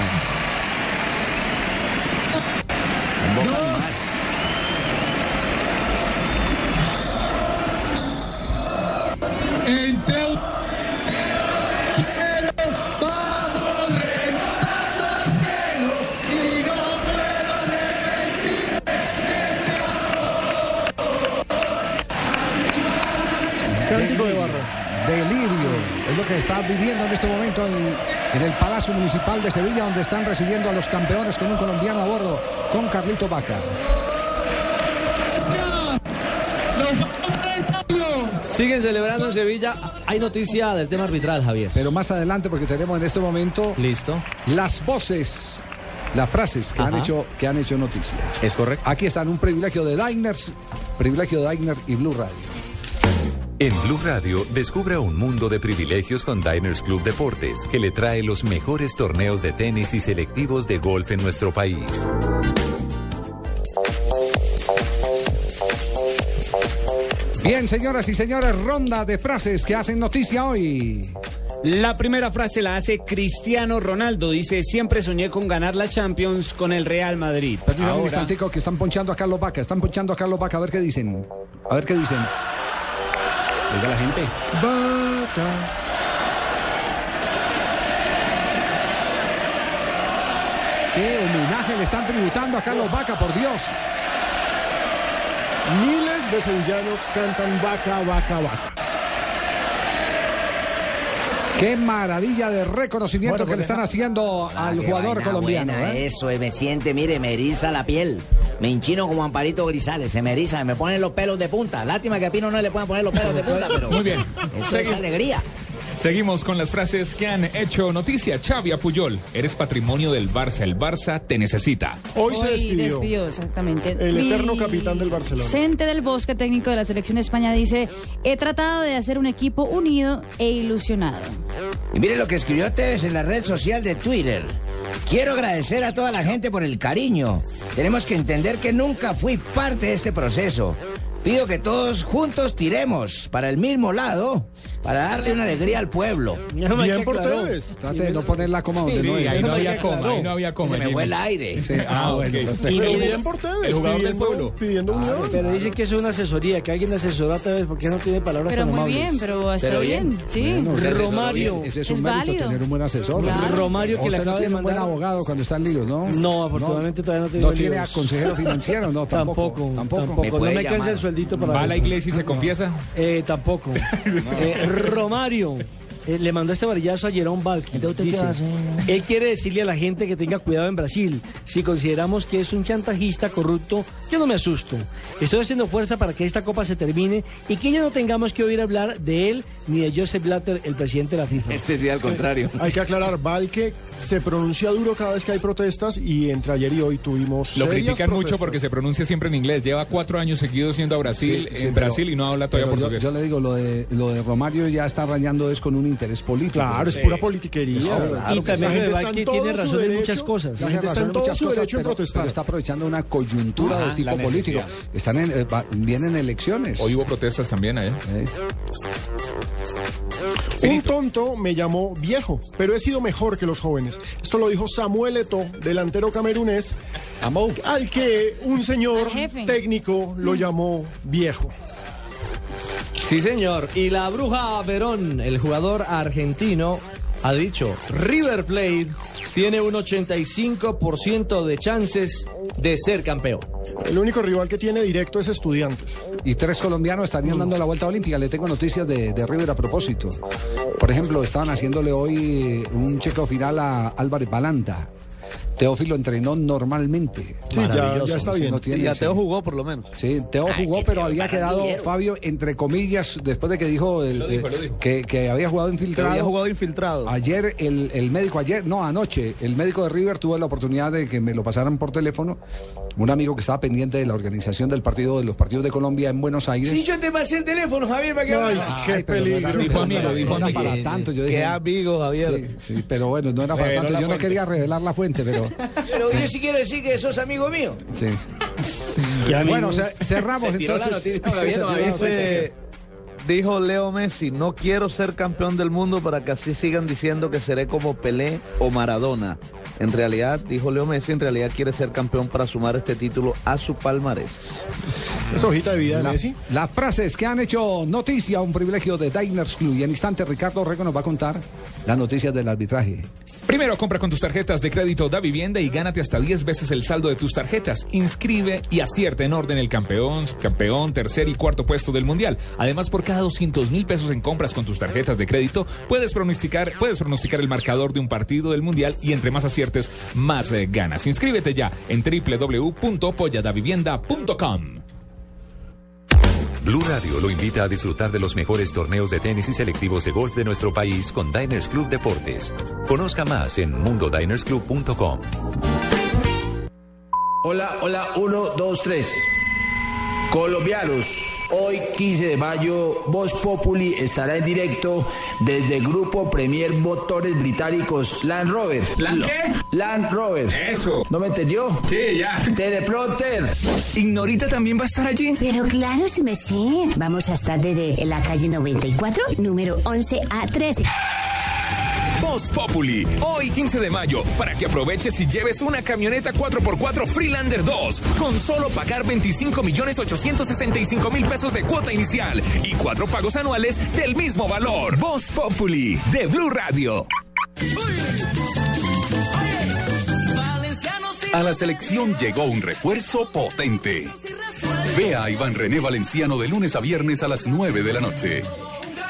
Entre au- Quiero, vamos reventando al cielo y no Cántico de barro. Delirio es lo que está viviendo en este momento en, en el Palacio Municipal de Sevilla, donde están recibiendo a los campeones con un colombiano a bordo, con Carlito Vaca. Siguen celebrando en Sevilla. Hay noticia del tema arbitral, Javier. Pero más adelante, porque tenemos en este momento Listo. las voces, las frases que han hecho que han hecho noticia. Es correcto. Aquí están un privilegio de Diners, privilegio de Diner y Blue Radio. En Blue Radio, descubra un mundo de privilegios con Diners Club Deportes, que le trae los mejores torneos de tenis y selectivos de golf en nuestro país. Bien, señoras y señores, ronda de frases que hacen noticia hoy. La primera frase la hace Cristiano Ronaldo. Dice, siempre soñé con ganar la Champions con el Real Madrid. Un Ahora, instantico que están ponchando a Carlos Vaca, están ponchando a Carlos Vaca, a ver qué dicen. A ver qué dicen. Oiga la gente. Vaca. ¿Qué homenaje le están tributando a Carlos Vaca, por Dios? Miles de sevillanos cantan vaca, vaca, vaca. Qué maravilla de reconocimiento Bueno, que le pues, están haciendo Ah, al jugador vaina colombiano. buena, ¿eh? Eso, eh, me siente, mire, me eriza la piel. Me hinchino como Amparito Grisales, se me eriza, me ponen los pelos de punta. Lástima que a Pino no le puedan poner los pelos de punta, pero. Muy bien. Eso es alegría. Seguimos con las frases que han hecho noticia. Xavi Puyol, eres patrimonio del Barça. El Barça te necesita. Hoy se despidió. exactamente. El eterno capitán del Barcelona. Vicente del Bosque, técnico de la selección de España, dice: He tratado de hacer un equipo unido e ilusionado. Y mire lo que escribió Tevez en la red social de Twitter. Quiero agradecer a toda la gente por el cariño. Tenemos que entender que nunca fui parte de este proceso. Pido que todos juntos tiremos para el mismo lado para darle una alegría al pueblo. Bien por Tevez. Trate de no ponerla coma donde Sí, no es. ahí no había coma, ahí no había coma. Se me fue el aire. Sí, ah, bueno, perfecto. Y Pero bien por Tevez. el jugador del pueblo. Pidiendo unión. Pero dicen que es una asesoría, que alguien asesoró a través porque no tiene palabras Pero tan muy amables. bien, pero está Pero bien. bien. Sí. Bueno, Romario. Ese es un Es mérito válido. tener un buen asesor. Claro. Romario que le Usted no acaba de tiene un buen mandar- abogado cuando está en líos, ¿no? No, afortunadamente todavía no tengo No tiene a consejero financiero, no, tampoco. Tampoco, No puede me llamar. el sueldito para ¿Va a la iglesia y se confiesa? Eh, tampoco. Eh, Romario eh, le mandó este varillazo a Jerón Valky. Dice, él quiere decirle a la gente que tenga cuidado en Brasil. Si consideramos que es un chantajista corrupto, yo no me asusto. Estoy haciendo fuerza para que esta copa se termine y que ya no tengamos que oír hablar de él ni de Joseph Blatter, el presidente de la FIFA. Este sí, al contrario. Hay que aclarar, Valque se pronuncia duro cada vez que hay protestas y entre ayer y hoy tuvimos Lo critican mucho porque se pronuncia siempre en inglés. Lleva cuatro años seguidos yendo a Brasil, Sí, sí, en pero- Brasil y no habla todavía yo, portugués. yo le digo, lo de, lo de Romario ya está rayando es con un interés político. Claro, es pura politiquería. Claro, Claro, y también la gente está en tiene razón en muchas cosas. La Tiene gente está razón en todo muchas su cosas, derecho en pero, protestar. pero está aprovechando una coyuntura Ajá, de tipo la político. Están en, eh, va- vienen elecciones. Hoy hubo protestas también ¿eh? Eh, Un tonto me llamó viejo, pero he sido mejor que los jóvenes. Esto lo dijo Samuel Eto'o, delantero camerunés, al que un señor técnico lo llamó viejo. Sí, señor. Y la bruja Verón, el jugador argentino, ha dicho, River Plate tiene un 85% de chances de ser campeón. El único rival que tiene directo es Estudiantes. Y tres colombianos estarían dando la vuelta olímpica. Le tengo noticias de, de River a propósito. Por ejemplo, estaban haciéndole hoy un chequeo final a Álvarez Balanta. Teófilo entrenó normalmente. Sí, ya- Maravilloso, ya está sí, bien. no tiene- Y ya sí. Teo jugó por lo menos. Sí, Teo jugó, pero había quedado, Fabio, entre comillas, después de que dijo, el- Lo dijo, eh, lo dijo. Que, que había jugado Que infiltrado. había jugado infiltrado. Ayer el, el médico, ayer, no, anoche, el médico de River tuvo la oportunidad de que me lo pasaran por teléfono. Un amigo que estaba pendiente de la organización del partido, de los partidos de Colombia en Buenos Aires. Si yo te pasé el teléfono, Javier, para que Ay, qué Ay, pero no era- peligro. Dijo amigo, dijo no era para tanto. Yo dije, Qué amigo, Javier. sí, sí, pero bueno, no era para tanto. Yo no quería revelar la fuente, pero Pero yo sí quiero decir que sos amigo mío. sí. Bueno, cerramos entonces. dijo Leo Messi, no quiero ser campeón del mundo para que así sigan diciendo que seré como Pelé o Maradona. En realidad, dijo Leo Messi, en realidad quiere ser campeón para sumar este título a su palmarés. Es hojita de vida de La- Messi. las frases que han hecho noticia, un privilegio de Diners Club. Y en instante Ricardo Rego nos va a contar las noticias del arbitraje. Primero, compra con tus tarjetas de crédito da vivienda y gánate hasta 10 veces el saldo de tus tarjetas. Inscribe y acierta en orden el campeón, campeón, tercer y cuarto puesto del mundial. Además, por cada 200 mil pesos en compras con tus tarjetas de crédito, puedes pronosticar, puedes pronosticar el marcador de un partido del mundial y entre más aciertes, más eh, ganas. Inscríbete ya en www.polladavivienda.com. Blue Radio lo invita a disfrutar de los mejores torneos de tenis y selectivos de golf de nuestro país con Diners Club Deportes. Conozca más en mundodinersclub.com. Hola, hola, uno, dos, tres. Colombianos, hoy 15 de mayo, Voz Populi estará en directo desde el grupo Premier Motores Británicos Land Rover. ¿Land qué? Land Rover. Eso. ¿No me entendió? Sí, ya. Teleprompter. ¿Ignorita también va a estar allí? Pero claro, si me sé. Vamos a estar desde la calle 94, número 11A13. Voz Populi, hoy 15 de mayo, para que aproveches y lleves una camioneta 4x4 Freelander 2, con solo pagar 25 millones 865 mil pesos de cuota inicial y cuatro pagos anuales del mismo valor. Voz Populi, de Blue Radio. A la selección llegó un refuerzo potente. Ve a Iván René Valenciano de lunes a viernes a las 9 de la noche.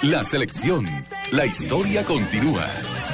La selección, la historia continúa.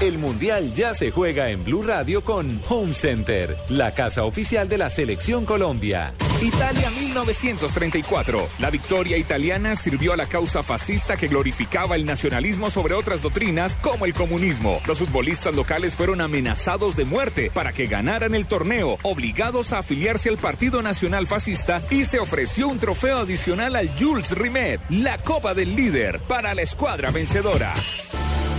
El Mundial ya se juega en Blue Radio con Home Center, la casa oficial de la Selección Colombia. Italia 1934. La victoria italiana sirvió a la causa fascista que glorificaba el nacionalismo sobre otras doctrinas como el comunismo. Los futbolistas locales fueron amenazados de muerte para que ganaran el torneo, obligados a afiliarse al Partido Nacional Fascista y se ofreció un trofeo adicional al Jules Rimet, la Copa del Líder, para la escuadra vencedora.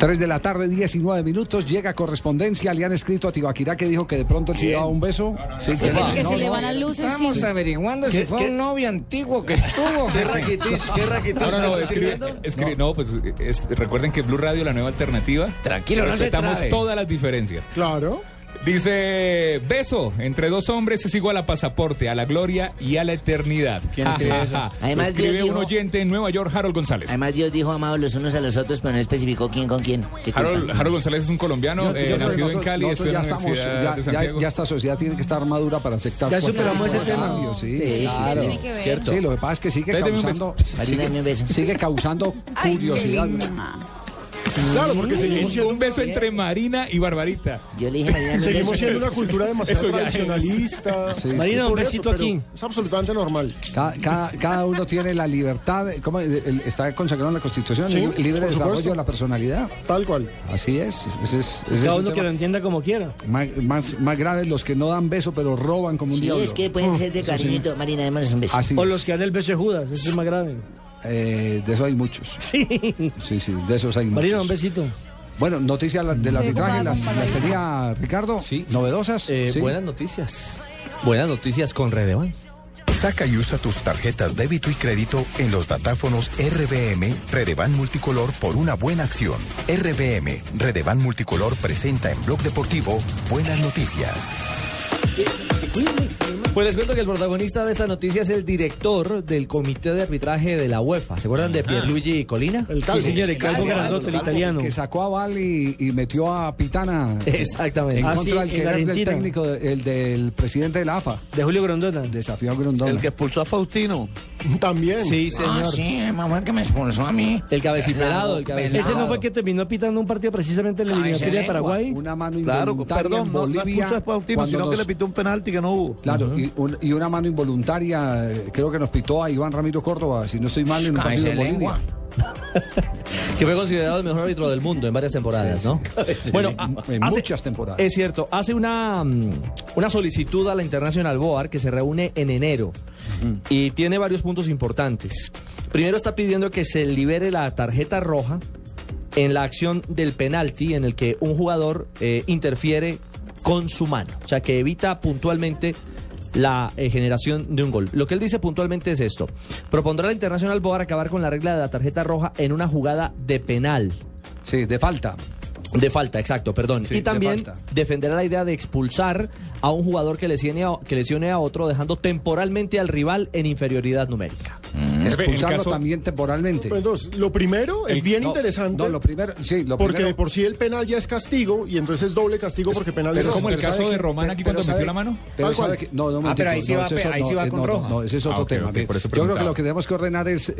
Tres de la tarde, 19 minutos, llega correspondencia. Le han escrito a Tibaquirá que dijo que de pronto él se daba un beso. Sí, Que, que- que no, se le no, van las luces. Estamos sí. averiguando si ¿Qué- fue qué- un novio antiguo que estuvo. ¿Qué raquitish? ¿Qué raquitish? No, no, no, ¿Estás escribe, escribiendo? escribe- no, pues es- recuerden que Blue Radio, la nueva alternativa. Tranquilo, no se respetamos todas las diferencias. Claro. Dice, beso entre dos hombres es igual a pasaporte, a la gloria y a la eternidad. ¿Quién es. Lo Además, escribe Dios un dijo- oyente en Nueva York, Harold González. Además, Dios dijo amados los unos a los otros, pero no especificó quién con quién. Harold, Harold González es un colombiano, Yo- eh, nacido en Cali, estudió ya en la estamos, Universidad ya, de ya- Santiago. ya esta sociedad tiene que estar madura para aceptar. Ya superamos ese tema. Sí, Sí, sí, claro. sí. Tiene que ver. Cierto. Sí, lo que pasa es que sigue Deme un causando, beso. Marina, dame un beso. sigue, sigue causando curiosidad. Claro, porque seguimos siendo, Un beso entre Marina y Barbarita. Yo le dije Marina, seguimos siendo una cultura demasiado Eso ya es. tradicionalista. Sí, Marina, un besito pero aquí. Es absolutamente normal. Cada, cada, cada uno tiene la libertad, ¿cómo? El- el- está consagrado en la Constitución, Sí, el libre por desarrollo supuesto. de la personalidad. Tal cual. Así es. Ese es, ese es Cada un uno que tema. lo entienda como quiera. Más, más, más grave los que no dan beso, pero roban como un Sí, diablo. es que pueden ser de cariñito. Marina, démonos un beso. Así O es. los que dan el beso de Judas, eso es más grave. Eh, de eso hay muchos. Sí. Sí, sí, de esos hay Marina, un muchos. besito. Bueno, noticias del arbitraje, las, las tenía Ricardo. Sí. Novedosas. Eh, Sí. Buenas noticias. Buenas noticias con Redevan. Saca y usa tus tarjetas débito y crédito en los datáfonos RBM Redevan Multicolor por una buena acción. RBM Redevan Multicolor presenta en Blog Deportivo Buenas Noticias. Pues les cuento que el protagonista de esta noticia es el director del comité de arbitraje de la UEFA. ¿Se acuerdan de Pierluigi Colina? El Sí, calvo. señor, el calvo grandote, el italiano. Que sacó a Val y, y metió a Pitana. Exactamente. En Ah, contra sí, del querer del técnico, el del presidente de la AFA. De Julio Grondona. Desafió a Grondona. El que expulsó a Faustino. También. Sí, Ah, señor. sí, mamá que me expulsó a mí. El cabecipelado, el Claro, cabecipelado. Ese no fue el que terminó pitando un partido precisamente en la eliminatoria de. Paraguay. Una mano Claro, perdón, en no, no Bolivia. expulsó a Faustino, sino que le pitó un penalti que no hubo. Claro, y, un- y una mano involuntaria, eh, creo que nos pitó a Iván Ramiro Córdoba, si no estoy mal, en un partido en Bolivia. Que fue considerado el mejor árbitro del mundo en varias temporadas, ¿no? Bueno, en hace- muchas temporadas. Es cierto, hace una, mm, una solicitud a la International Board que se reúne en enero y tiene varios puntos importantes. Primero está pidiendo que se libere la tarjeta roja en la acción del penalti en el que un jugador eh, interfiere con su mano, o sea que evita puntualmente la eh, generación de un gol. Lo que él dice puntualmente es esto. Propondrá la International Board acabar con la regla de la tarjeta roja en una jugada de penal. Sí, de falta. De falta, exacto, perdón. Sí, y de también falta. defenderá la idea de expulsar a un jugador que lesione a, que lesione a otro, dejando temporalmente al rival en inferioridad numérica. Expulsarlo caso- también temporalmente. Pues, entonces, lo primero es El- bien no, interesante. No, lo primero, sí, lo porque primero. de por sí el penal ya es castigo y entonces es doble castigo porque penal pero es como el caso ¿sabe de? Román aquí Pero cuando ¿sabe- metió la mano. Pero sabe que, no, no, Ah, pero ahí sí va ahí otro- sí va no, con no, roja. No, ese es Ah, otro ok, tema. ok, Bien. por eso Yo creo que lo que tenemos que ordenar es,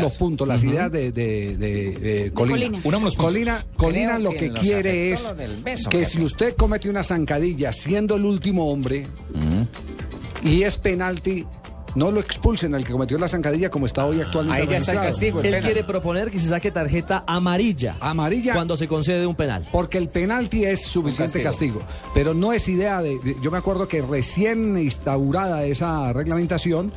los puntos, las ideas de, de, de- de Colina. Colina. Colina, lo que quiere es beso, que si usted comete una zancadilla siendo el último hombre y es penalti, no lo expulsen al que cometió la zancadilla como está hoy actualmente. Ahí ya está el castigo, el Él penal. quiere proponer que se saque tarjeta amarilla. Amarilla. Cuando se concede un penal. Porque el penalti es suficiente castigo. Pero no es idea de, de- Yo me acuerdo que recién instaurada esa reglamentación.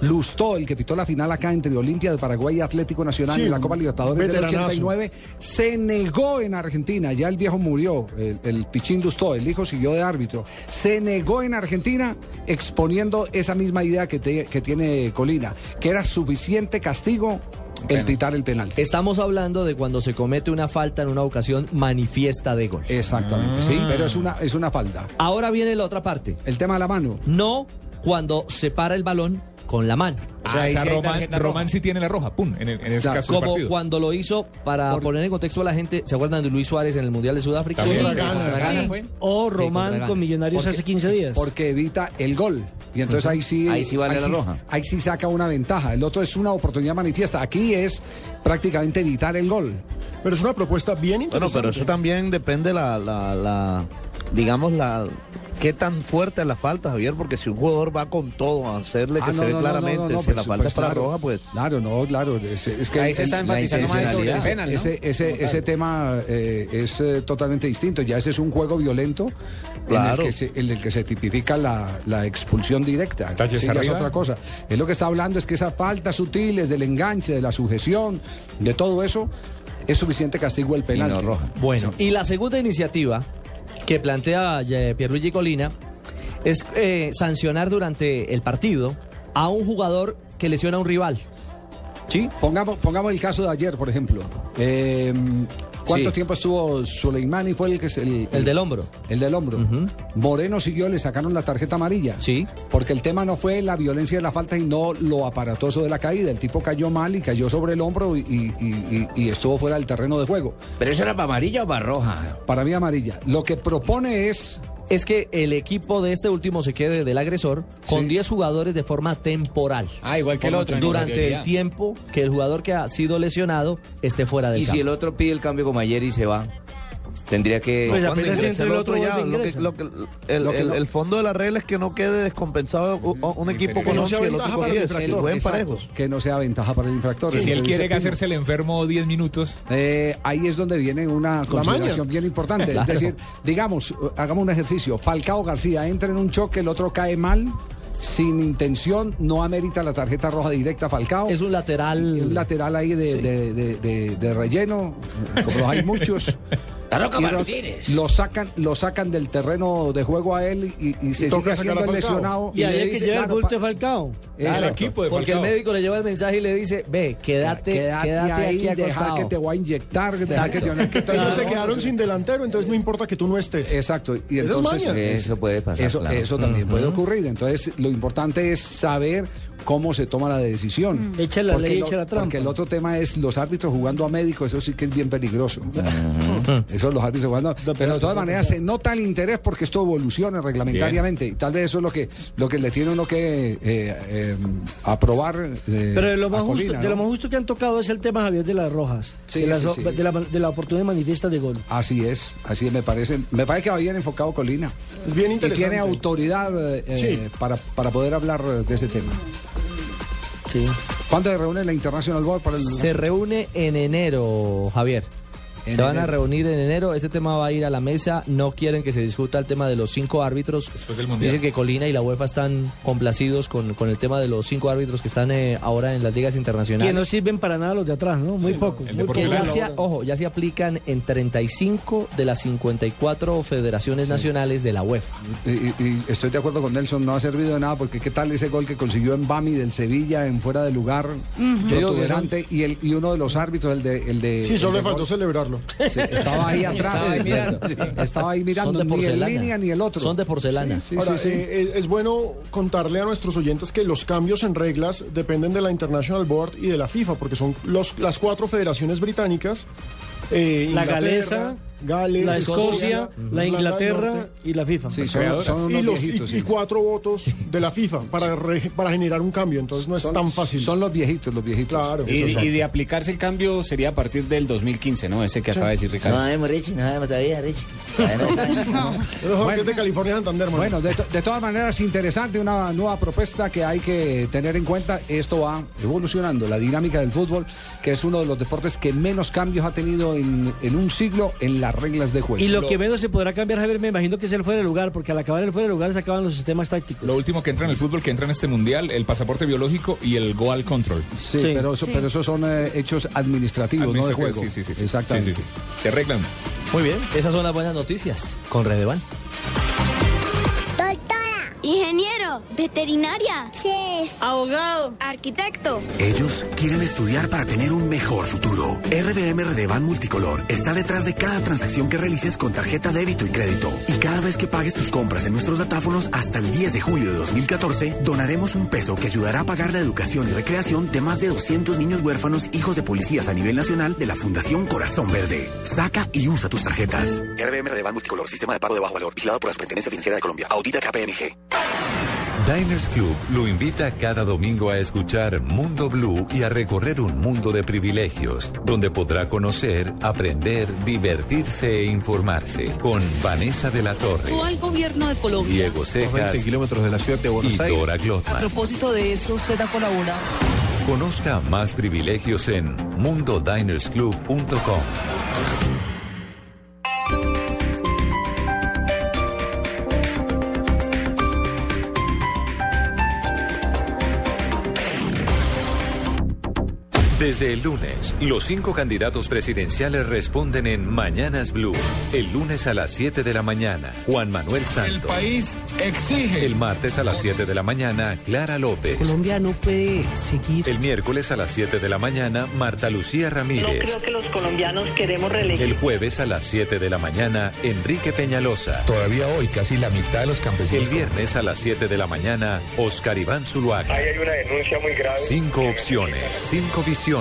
Lustó, el que pitó la final acá entre Olimpia de Paraguay y Atlético Nacional Sí, en la Copa Libertadores del veteranazo. 89, se negó en Argentina. Ya el viejo murió, el, el Pichín Lustó, el hijo siguió de árbitro. Se negó en Argentina exponiendo esa misma idea que, te- que tiene Colina, que era suficiente castigo el pitar el penal. Estamos hablando de cuando se comete una falta en una ocasión manifiesta de gol. Exactamente, sí, pero es una, es una falta. Ahora viene la otra parte. El tema de la mano. No cuando se para el balón con la mano. O sea, Ah, Román, Román sí tiene la roja, pum, en, el- en ese caso como partido. cuando lo hizo para poner en contexto a la gente, ¿se acuerdan de Luis Suárez en el Mundial de Sudáfrica? Sí, sí, fue. O Román con Millonarios hace 15 días. Porque evita el gol. Y entonces ahí sí. Ahí sí vale la roja. Ahí sí saca una ventaja. El otro es una oportunidad manifiesta. Aquí es prácticamente evitar el gol. Pero es una propuesta bien Bueno, interesante. pero eso también depende la, la, la- digamos, la qué tan fuerte es la falta, Javier, porque si un jugador va con todo a hacerle que Ah, se no, ve no, claramente, no, no, si pues, la falta pues, es para claro. roja, pues... Claro, no, claro. Es, es que Ahí se está enfatizando la más sobre el intencionalidad. penal, ¿no? Ese, tema eh, es eh, totalmente distinto. Ya ese es un juego violento Claro. en, el que se, en el que se tipifica la, la expulsión directa. Sí, es otra cosa. Es lo que está hablando es que esas faltas sutiles del enganche, de la sujeción, de todo eso, es suficiente castigo el penal. Bueno, y la segunda iniciativa que plantea eh, Pierluigi Colina es eh, sancionar durante el partido a un jugador que lesiona a un rival. ¿Sí? Pongamos, pongamos el caso de ayer, por ejemplo. Eh, ¿Cuánto Sí. tiempo estuvo Suleimani? Fue el que es el, El del hombro. El del hombro. Moreno siguió, le sacaron la tarjeta amarilla. Sí. Porque el tema no fue la violencia de la falta y no lo aparatoso de la caída. El tipo cayó mal y cayó sobre el hombro y, y- y- y- y estuvo fuera del terreno de juego. ¿Pero eso era para amarilla o para roja? Para mí amarilla. Lo que propone es... Es que el equipo de este último se quede del agresor con 10 jugadores de forma temporal. Ah, igual que el otro, Durante el tiempo que el jugador que ha sido lesionado esté fuera del Y si campo. el otro pide el cambio como ayer y se va, tendría que... Pues cuando apenas entre el el otro ya, lo que- lo que- el, Lo que el- no- el fondo de la regla es que no quede descompensado un, un equipo Que con no sea 11 y el ventaja otro con para el 10, infractor. que jueguen parejos. que no sea ventaja para el infractor. Y si él quiere Pino. hacerse el enfermo 10 minutos. Eh, ahí es donde viene una consideración bien importante. Claro. Es decir, digamos, hagamos un ejercicio. Falcao García entra en un choque, el otro cae mal, sin intención, no amerita la tarjeta roja directa a Falcao. Es un lateral. un lateral ahí de, de- de- de- de relleno, como los hay muchos. Roca Martínez. Lo sacan, lo sacan del terreno de juego a él y, y se sigue haciendo el lesionado. Y ahí le es que dice, lleva el claro, bulto de Falcao. Exacto. El equipo de Porque el médico le lleva el mensaje y le dice, ve, quédate, quédate, ahí, aquí que te voy a inyectar, deja que te Ellos se quedaron sin delantero, entonces no importa que tú no estés. Exacto. Y entonces. Eso puede pasar, Eso, claro. eso también puede ocurrir. Entonces, lo importante es saber cómo se toma la decisión. Mm. Echa la Porque ley, lo- echa la trampa. Porque el otro tema es los árbitros jugando a médicos, eso sí que es bien peligroso. Eso los árbitros jugando. Pero de todas maneras se nota el interés porque esto evoluciona reglamentariamente. Y tal vez eso es lo que, lo que le tiene uno que eh, eh, aprobar. eh, Pero de lo, a más justo, de lo más justo que han tocado es el tema, Javier, de las rojas. Sí, de, las sí, de la, de la oportunidad manifiesta de gol. Así es, así es, me parece. Me parece que va bien enfocado Colina. Es bien Y interesante. tiene autoridad eh, eh, para, para poder hablar de ese tema. ¿Cuándo se reúne la International Board para el... Se reúne en enero, Javier. En se van a reunir en enero. Este tema va a ir a la mesa. No quieren que se discuta el tema de los cinco árbitros. Después del Mundial. Dicen que Colina y la UEFA están complacidos con, con el tema de los cinco árbitros que están eh, ahora en las ligas Que internacionales. no sirven para nada los de atrás, ¿no? Muy poco. el muy que ya se, ojo, ya se aplican en 35 de las 54 federaciones nacionales de la UEFA. Y, y- y estoy de acuerdo con Nelson, no ha servido de nada porque qué tal ese gol que consiguió en Bami del Sevilla en fuera de lugar, protuberante, y, el, y uno de los árbitros, el de... El de Sí, solo le faltó gol, sí, estaba ahí atrás. Estaba ahí mirando. Estaba ahí mirando, Son de ni porcelana. línea ni el otro. Son de porcelana. Sí, sí, Ahora, sí. eh, eh, es bueno contarle a nuestros oyentes que los cambios en reglas dependen de la International Board y de la FIFA, porque son los, las cuatro federaciones británicas. eh, La galesa, Gales, La Escocia, la Inglaterra y la FIFA. Sí, son, son y, los- viejitos. y- y sí. cuatro votos de la FIFA para, re- para generar un cambio, entonces no es tan fácil. Son los viejitos, los viejitos. Claro. Y, sí. y de aplicarse el cambio sería a partir del 2015, ¿no? Ese que acaba de decir No Ricardo. sabemos, Richie, no sabemos todavía, Richie. Es de California Santander. Bueno, de, to- de todas maneras, interesante, una nueva propuesta que hay que tener en cuenta. Esto va evolucionando, la dinámica del fútbol, que es uno de los deportes que menos cambios ha tenido en, en un siglo en las reglas de juego. Y lo que menos se podrá cambiar, Javier, me imagino que es el fuera de lugar, porque al acabar el fuera de lugar se acaban los sistemas tácticos. Lo último que entra en el fútbol, que entra en este mundial, el pasaporte biológico y el goal control. Sí, Pero, eso, pero esos son eh, hechos administrativos, no de juego. sí, sí, sí, sí. Exactamente. Sí, sí, sí. Se arreglan. Muy bien, esas son las buenas noticias con Redevan. Ingeniero, veterinaria, chef, abogado, arquitecto. Ellos quieren estudiar para tener un mejor futuro. RBM Redevan Multicolor está detrás de cada transacción que realices con tarjeta débito y crédito. Y cada vez que pagues tus compras en nuestros datáfonos hasta el 10 de julio de 2014, donaremos un peso que ayudará a pagar la educación y recreación de más de 200 niños huérfanos hijos de policías a nivel nacional de la Fundación Corazón Verde. Saca y usa tus tarjetas. RBM Redevan Multicolor, sistema de pago de bajo valor, vigilado por la Superintendencia Financiera de Colombia. Audita KPMG. Diners Club lo invita cada domingo a escuchar Mundo Blue y a recorrer un mundo de privilegios, donde podrá conocer, aprender, divertirse e informarse con Vanessa de la Torre, al gobierno de Colombia. Diego Cejas 20 kilómetros de la ciudad de Buenos y Aires. Dora A Glotman. propósito de eso, usted ha colaborado. Conozca más privilegios en mundodinersclub.com. Desde el lunes, los cinco candidatos presidenciales responden en Mañanas Blue. El lunes a las 7 de la mañana, Juan Manuel Santos. El país exige. El martes a las 7 de la mañana, Clara López. Colombia no puede seguir. El miércoles a las 7 de la mañana, Marta Lucía No Ramírez. creo que los colombianos queremos reelegir. El jueves a las 7 de la mañana, Enrique Peñalosa. Todavía hoy, casi la mitad de los campesinos. El viernes a las 7 de la mañana, Oscar Iván Zuluaga. Ahí hay una denuncia muy grave. Cinco opciones, cinco visiones.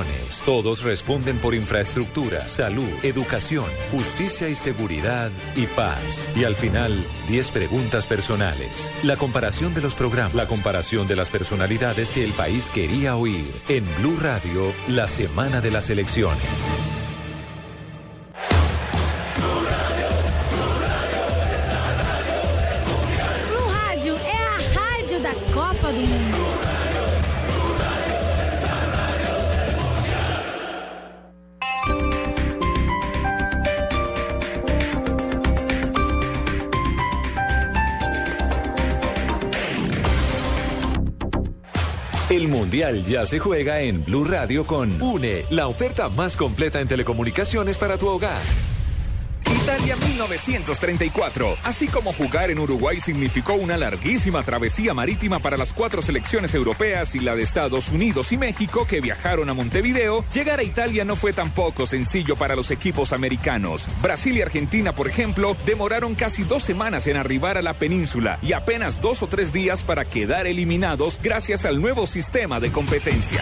Todos responden por infraestructura, salud, educación, justicia y seguridad y paz. Y al final, 10 preguntas personales. La comparación de los programas, la comparación de las personalidades que el país quería oír. En Blue Radio, la semana de las elecciones. Mundial ya se juega en Blue Radio con UNE, la oferta más completa en telecomunicaciones para tu hogar. Italia 1934. Así como jugar en Uruguay significó una larguísima travesía marítima para las cuatro selecciones europeas y la de Estados Unidos y México que viajaron a Montevideo, llegar a Italia no fue tampoco sencillo para los equipos americanos. Brasil y Argentina, por ejemplo, demoraron casi dos semanas en arribar a la península y apenas dos o tres días para quedar eliminados gracias al nuevo sistema de competencia.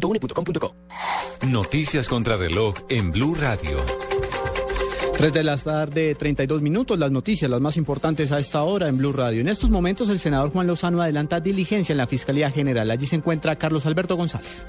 www.une.com.co. Noticias contra reloj en Blue Radio. 3 de la tarde, 32 minutos, las noticias, las más importantes a esta hora en Blue Radio. En estos momentos, el senador Juan Lozano adelanta diligencia en la Fiscalía General. Allí se encuentra Carlos Alberto González.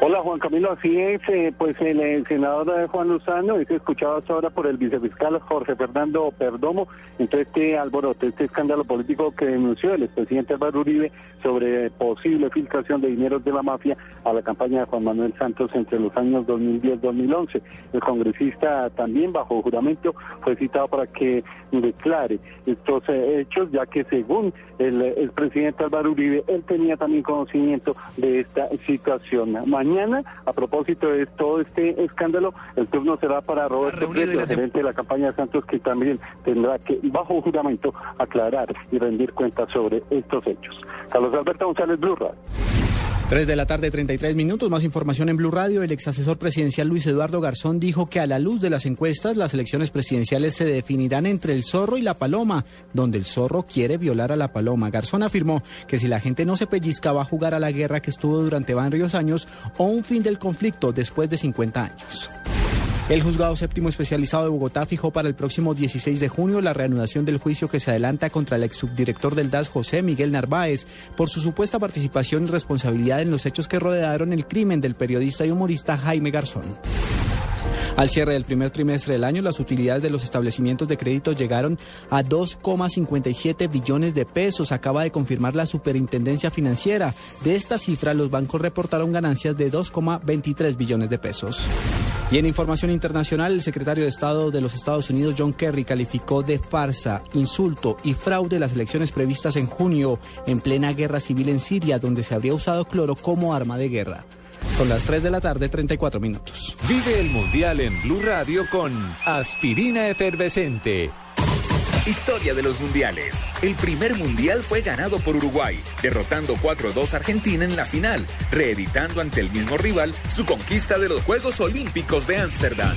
Hola Juan Camilo, así es, eh, pues el, eh, senador eh, Juan Lozano es escuchado hasta ahora por el vicefiscal Jorge Fernando Perdomo en todo este alboroto, este escándalo político que denunció el expresidente Álvaro Uribe sobre posible filtración de dineros de la mafia a la campaña de Juan Manuel Santos entre los años 2010-2011. El congresista también bajo juramento fue citado para que declare estos eh, hechos, ya que según el, el presidente Álvaro Uribe, él tenía también conocimiento de esta situación. Mañana, a propósito de todo este escándalo, el turno será para Roberto Prieto, gerente de la campaña de Santos, que también tendrá que, bajo juramento, aclarar y rendir cuentas sobre estos hechos. Carlos Alberto González, Blue Radio. 3 de la tarde, 33 minutos. Más información en Blue Radio. El ex asesor presidencial Luis Eduardo Garzón dijo que a la luz de las encuestas, las elecciones presidenciales se definirán entre el zorro y la paloma, donde el zorro quiere violar a la paloma. Garzón afirmó que si la gente no se pellizca, va a jugar a la guerra que estuvo durante varios años o un fin del conflicto después de 50 años. El juzgado séptimo especializado de Bogotá fijó para el próximo 16 de junio la reanudación del juicio que se adelanta contra el ex subdirector del DAS José Miguel Narváez por su supuesta participación y responsabilidad en los hechos que rodearon el crimen del periodista y humorista Jaime Garzón. Al cierre del primer trimestre del año, las utilidades de los establecimientos de crédito llegaron a 2,57 billones de pesos, acaba de confirmar la Superintendencia Financiera. De esta cifra, los bancos reportaron ganancias de 2,23 billones de pesos. Y en información internacional, el secretario de Estado de los Estados Unidos, John Kerry, calificó de farsa, insulto y fraude las elecciones previstas en junio, en plena guerra civil en Siria, donde se habría usado cloro como arma de guerra. Son las 3 de la tarde, 34 minutos. Vive el Mundial en Blue Radio con Aspirina Efervescente. Historia de los mundiales. El primer mundial fue ganado por Uruguay, derrotando 4-2 a Argentina en la final, reeditando ante el mismo rival su conquista de los Juegos Olímpicos de Ámsterdam.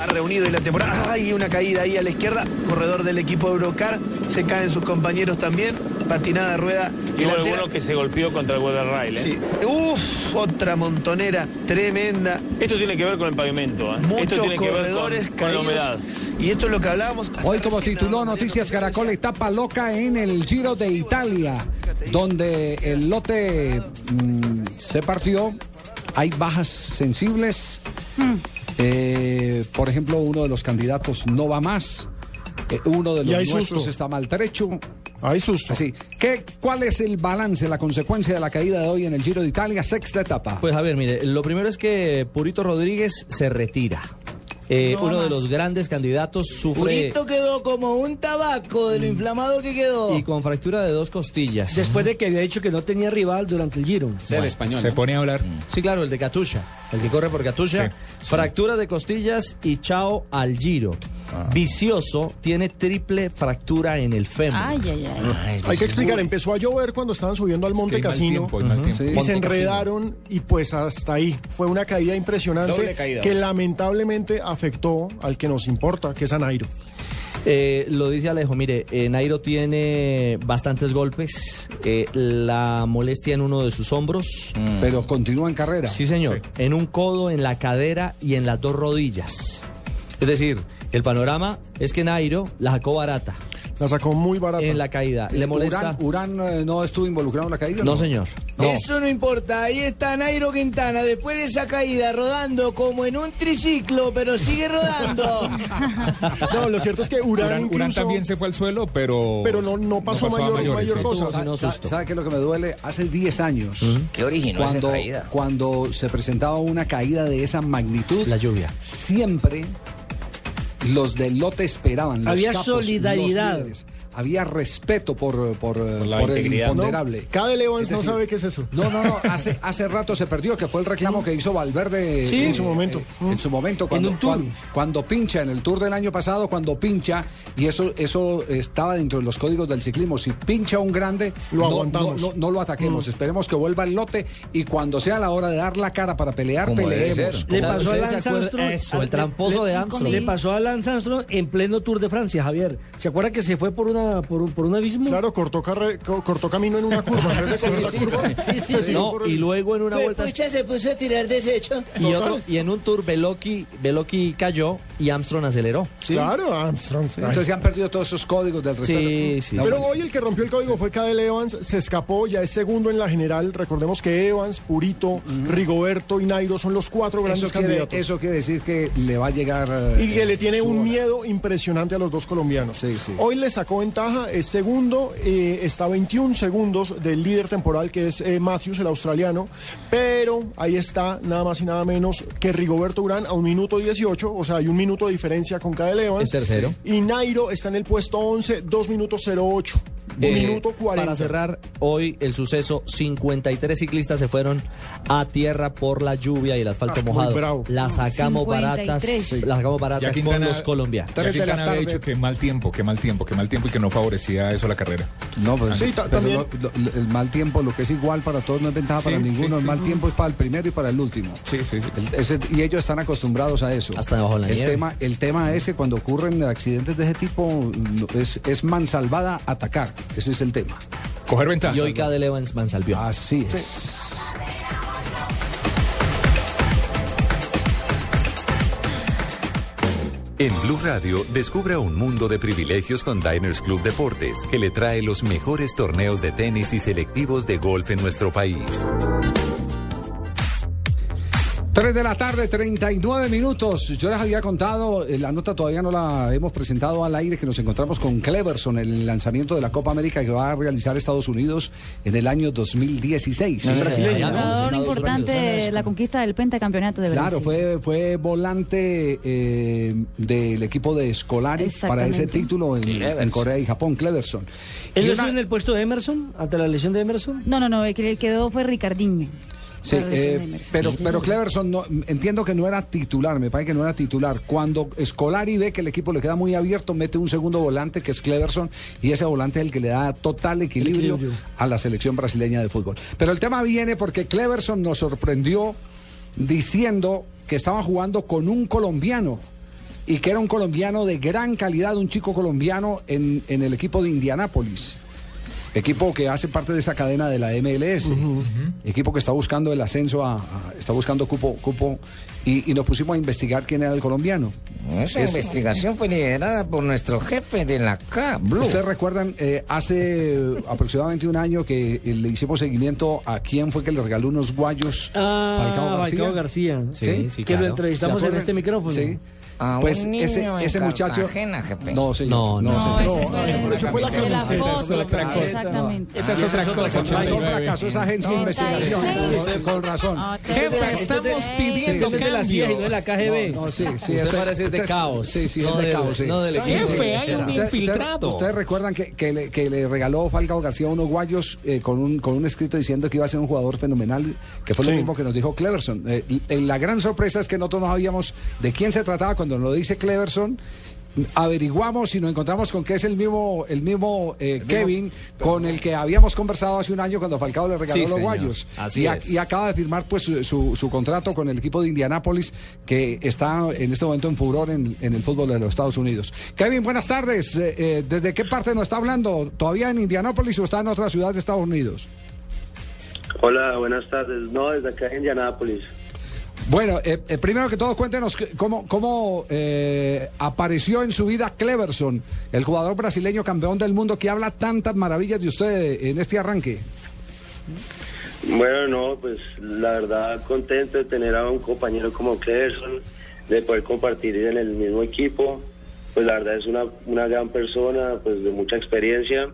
Ha reunido en la temporada. Hay una caída ahí a la izquierda. Corredor del equipo Eurocar. Se caen sus compañeros también. Patinada de rueda. Y delantera. bueno que se golpeó contra el Weather Rail. ¿eh? Sí. Uf, otra montonera tremenda. Esto tiene que ver con el pavimento. ¿eh? Muchos Esto tiene que ver corredores con, con la humedad. Y esto es lo que hablábamos. Hoy como tituló Noticias Caracol, etapa loca en el Giro de Italia, donde el lote mm, se partió, hay bajas sensibles, Eh, por ejemplo, uno de los candidatos no va más, Eh, uno de los nuestros susto. está maltrecho. Hay susto. Así, ¿qué, ¿Cuál es el balance, la consecuencia de la caída de hoy en el Giro de Italia, sexta etapa? Pues a ver, mire, lo primero es que Purito Rodríguez se retira. Eh, No uno de los grandes candidatos sufre Purito quedó como un tabaco de lo inflamado que quedó. y con fractura de dos costillas. Después de que había dicho que no tenía rival durante el Giro. Bueno, Se pone a hablar. Sí, claro, el de Catusha, el que corre por Fractura de costillas y chao al giro. Vicioso tiene triple fractura en el fémur. Ay, ay, ay. Hay que explicar, empezó a llover cuando estaban subiendo al Monte Casino tiempo, y Monte se Casino. enredaron y pues hasta ahí. Fue una caída impresionante caída. que lamentablemente afectó al que nos importa, que es a Nairo. Eh, lo dice Alejo, mire, eh, Nairo tiene bastantes golpes, eh, la molestia en uno de sus hombros. Pero continúa en carrera. Sí, señor. En un codo, en la cadera y en las dos rodillas. Es decir, el panorama es que Nairo la sacó barata. La sacó muy barata. En la caída. ¿Le molesta? ¿Urán, Urán, eh, no estuvo involucrado en la caída? No, señor. No. Eso no importa, ahí está Nairo Quintana después de esa caída rodando como en un triciclo, pero sigue rodando. No, lo cierto es que Urán, Urán, también se fue al suelo, pero. Pero no- no pasó mayor- mayores, mayor sí. cosa. Sa- sa- ¿Sabe qué es lo que me duele? Hace 10 años. ¿Qué originó esa cuando, caída? Cuando se presentaba una caída de esa magnitud. La lluvia. Siempre los del lote esperaban. Los Había capos, solidaridad. los líderes. Había respeto por, por, la por el integridad. imponderable. Cada Evans Es no sabe qué es eso. No, no, no. Hace, hace rato se perdió, que fue el reclamo que hizo Valverde. Sí, eh, en su momento. eh, en su momento, cuando, cuando, cuando pincha, en el tour del año pasado, cuando pincha, y eso, eso estaba dentro de los códigos del ciclismo. Si pincha un grande, Lo no, aguantamos. no- no- no lo ataquemos. Esperemos que vuelva el lote y cuando sea la hora de dar la cara para pelear, peleemos. Le pasó a ¿ustedes se Lance? Armstrong. Eso, el tramposo le- de Armstrong. Le pasó a Lance Armstrong en pleno Tour de Francia, Javier. ¿Se acuerda que se fue por una una, por, un- por un abismo. Claro, cortó, carre- co- cortó camino en una curva. En Sí, sí, sí. y luego en una vuelta Pucha, se puso a tirar desecho. y otro y en un tour Veloki Veloki cayó y Armstrong aceleró. Claro, Armstrong. Sí, Entonces se han perdido todos esos códigos del. Sí, sí. Pero hoy el que rompió el código fue Cadel Evans, se escapó, ya es segundo en la general. Recordemos que Evans, Purito, Rigoberto y Nairo son los cuatro grandes Eso quiere, candidatos. eso quiere decir que le va a llegar. eh, Y que le tiene un hora. miedo impresionante a los dos colombianos. Sí, sí. Hoy le sacó ventaja, es segundo, eh, está a 21 segundos del líder temporal que es eh, Matthews, el australiano, pero ahí está nada más y nada menos que Rigoberto Urán a un minuto 18, o sea, hay un minuto de diferencia con Cadel Evans. Es tercero. Y Nairo está en el puesto 11, 2 minutos 08. Un Eh, minuto 40. Para cerrar hoy el suceso, 53 ciclistas se fueron a tierra por la lluvia y el asfalto Ah, mojado. Las sacamos 53. baratas, Sí. las sacamos Ya baratas con Quintana, los colombianos. ya Tres de la Quintana había tarde. dicho que mal tiempo, que mal tiempo, que mal tiempo y que no favorecía eso la carrera. No, pues, Sí, ta- pero también. lo- lo- el mal tiempo, lo que es igual para todos, no es ventaja para Sí, ninguno. sí, el sí. mal tiempo es para el primero y para el último. Sí, sí, sí. El- ese- y ellos están acostumbrados a eso. Hasta debajo de la el nieve. tema, el tema es que cuando ocurren accidentes de ese tipo, es, es mansalvada atacar. Ese es el tema. Coger ventaja. Y hoy Cadel Evans mansalvió. Así es. En Blue Radio, descubra un mundo de privilegios con Diners Club Deportes, que le trae los mejores torneos de tenis y selectivos de golf en nuestro país. 3 de la tarde, 39 minutos. Yo les había contado, eh, la nota todavía no la hemos presentado al aire, que nos encontramos con Cleverson, el lanzamiento de la Copa América que va a realizar Estados Unidos en el año 2016. El brasileño. Jugador importante de la conquista del pentacampeonato de Brasil. Claro, fue, fue volante eh, del equipo de Scolari para ese título en, en Corea y Japón, Cleverson. ¿Él una- estuvo en el puesto de Emerson ante la lesión de Emerson? No, no, no, el que quedó fue Ricardinho. Sí, eh, pero, pero Cleverson no, entiendo que no era titular, me parece que no era titular. Cuando Scolari ve que el equipo le queda muy abierto, mete un segundo volante que es Cleverson y ese volante es el que le da total equilibrio, Equilibrio. a la selección brasileña de fútbol. Pero el tema viene porque Cleverson nos sorprendió diciendo que estaba jugando con un colombiano y que era un colombiano de gran calidad, un chico colombiano en, en el equipo de Indianápolis. Equipo que hace parte de esa cadena de la MLS. Equipo que está buscando el ascenso, a, a- está buscando cupo, cupo y, y nos pusimos a investigar quién era el colombiano. Esa Es- investigación fue liderada por nuestro jefe de la K, Blue. Ustedes recuerdan, eh, hace aproximadamente un año que eh, le hicimos seguimiento a quién fue que le regaló unos guayos Ah, Falcao García. Sí, Sí, que lo entrevistamos ¿Se en este micrófono. Sí. A pues un ese, niño ese muchacho. Jefe. No, señor. No, no, eso fue la camiseta, foto, esa es otra cosa. Exactamente. Esa es otra cosa. Con razón 89. fracasó esa agencia de investigación. Con, razón. Jefe, estamos pidiendo Este es de la CIA y no de la KGB. No, sí, sí. Usted este- parece de este- caos. Sí, sí, No es de caos. sí. no del equipo. Jefe, hay un infiltrado. Ustedes recuerdan que, que le, que regaló Falcao García unos guayos eh, con, un, con un escrito diciendo que iba a ser un jugador fenomenal, que fue lo Sí. mismo que nos dijo Cleverson. Eh, y la gran sorpresa es que nosotros no sabíamos de quién se trataba cuando nos lo dice Cleverson. Averiguamos y nos encontramos con que es el mismo, el mismo eh, Kevin con el que habíamos conversado hace un año cuando Falcao le regaló Sí, los señor. guayos. Así y, a- es. y acaba de firmar pues su, su- su contrato con el equipo de Indianápolis que está en este momento en furor en, en el fútbol de los Estados Unidos. Kevin, buenas tardes. Eh, eh, ¿Desde qué parte nos está hablando? ¿Todavía en Indianápolis o está en otra ciudad de Estados Unidos? Hola, buenas tardes. No, desde acá en Indianápolis. Bueno, eh, eh, primero que todo, cuéntenos cómo, cómo eh, apareció en su vida Cleverson, el jugador brasileño campeón del mundo que habla tantas maravillas de usted en este arranque. Bueno, no, pues la verdad contento de tener a un compañero como Cleverson, de poder compartir en el mismo equipo. Pues la verdad es una, una gran persona, pues de mucha experiencia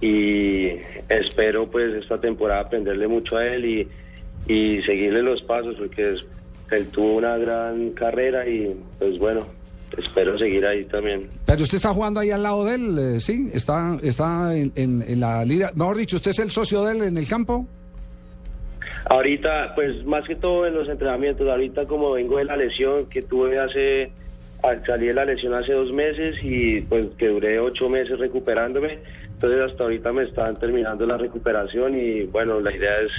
y espero pues esta temporada aprenderle mucho a él y, y seguirle los pasos porque es- él tuvo una gran carrera y pues bueno, espero seguir ahí también. Pero usted está jugando ahí al lado de él, eh, ¿sí? Está, está en, en- en la liga. Mejor dicho, ¿usted es el socio de él en el campo? Ahorita, pues más que todo en los entrenamientos, ahorita como vengo de la lesión que tuve hace, al salir de la lesión hace dos meses y pues que duré ocho meses recuperándome, entonces hasta ahorita me están terminando la recuperación y bueno, la idea es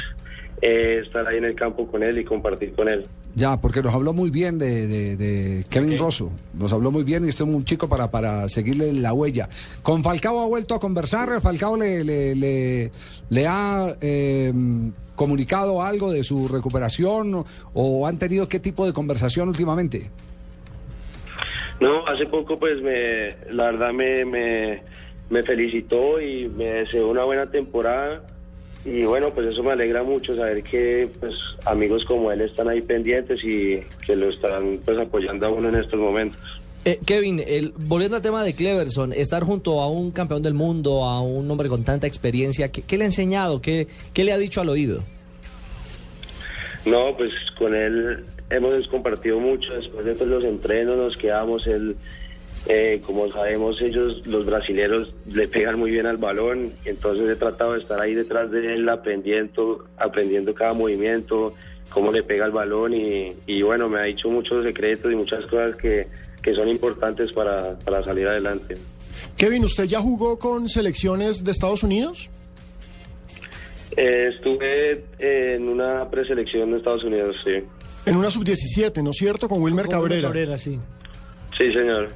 eh, estar ahí en el campo con él y compartir con él. Ya, porque nos habló muy bien de, de- de Kevin Rosso. Nos habló muy bien y este es un chico para, para seguirle la huella. ¿Con Falcao ha vuelto a conversar? ¿Falcao le, le, le, le ha eh, comunicado algo de su recuperación o, o han tenido qué tipo de conversación últimamente? No, hace poco pues me, la verdad me, me, me felicitó y me deseó una buena temporada y bueno, pues eso me alegra mucho saber que pues amigos como él están ahí pendientes y que lo están pues apoyando a uno en estos momentos. Eh, Kevin, el- volviendo al tema de Cleverson, estar junto a un campeón del mundo, a un hombre con tanta experiencia, ¿qué, qué le ha enseñado? ¿Qué, ¿Qué le ha dicho al oído? No, pues con él hemos compartido mucho, después de todos los entrenos nos quedamos, él, eh, como sabemos ellos, los brasileños le pegan muy bien al balón, entonces he tratado de estar ahí detrás de él aprendiendo, aprendiendo cada movimiento, cómo le pega el balón y, y bueno, me ha dicho muchos secretos y muchas cosas que, que son importantes para, para salir adelante. Kevin, ¿usted ya jugó con selecciones de Estados Unidos? Eh, estuve en una preselección de Estados Unidos, sí. En una sub-17, ¿no es cierto? Con Wilmer Con Wilmer Cabrera. Cabrera, sí. Sí, señor.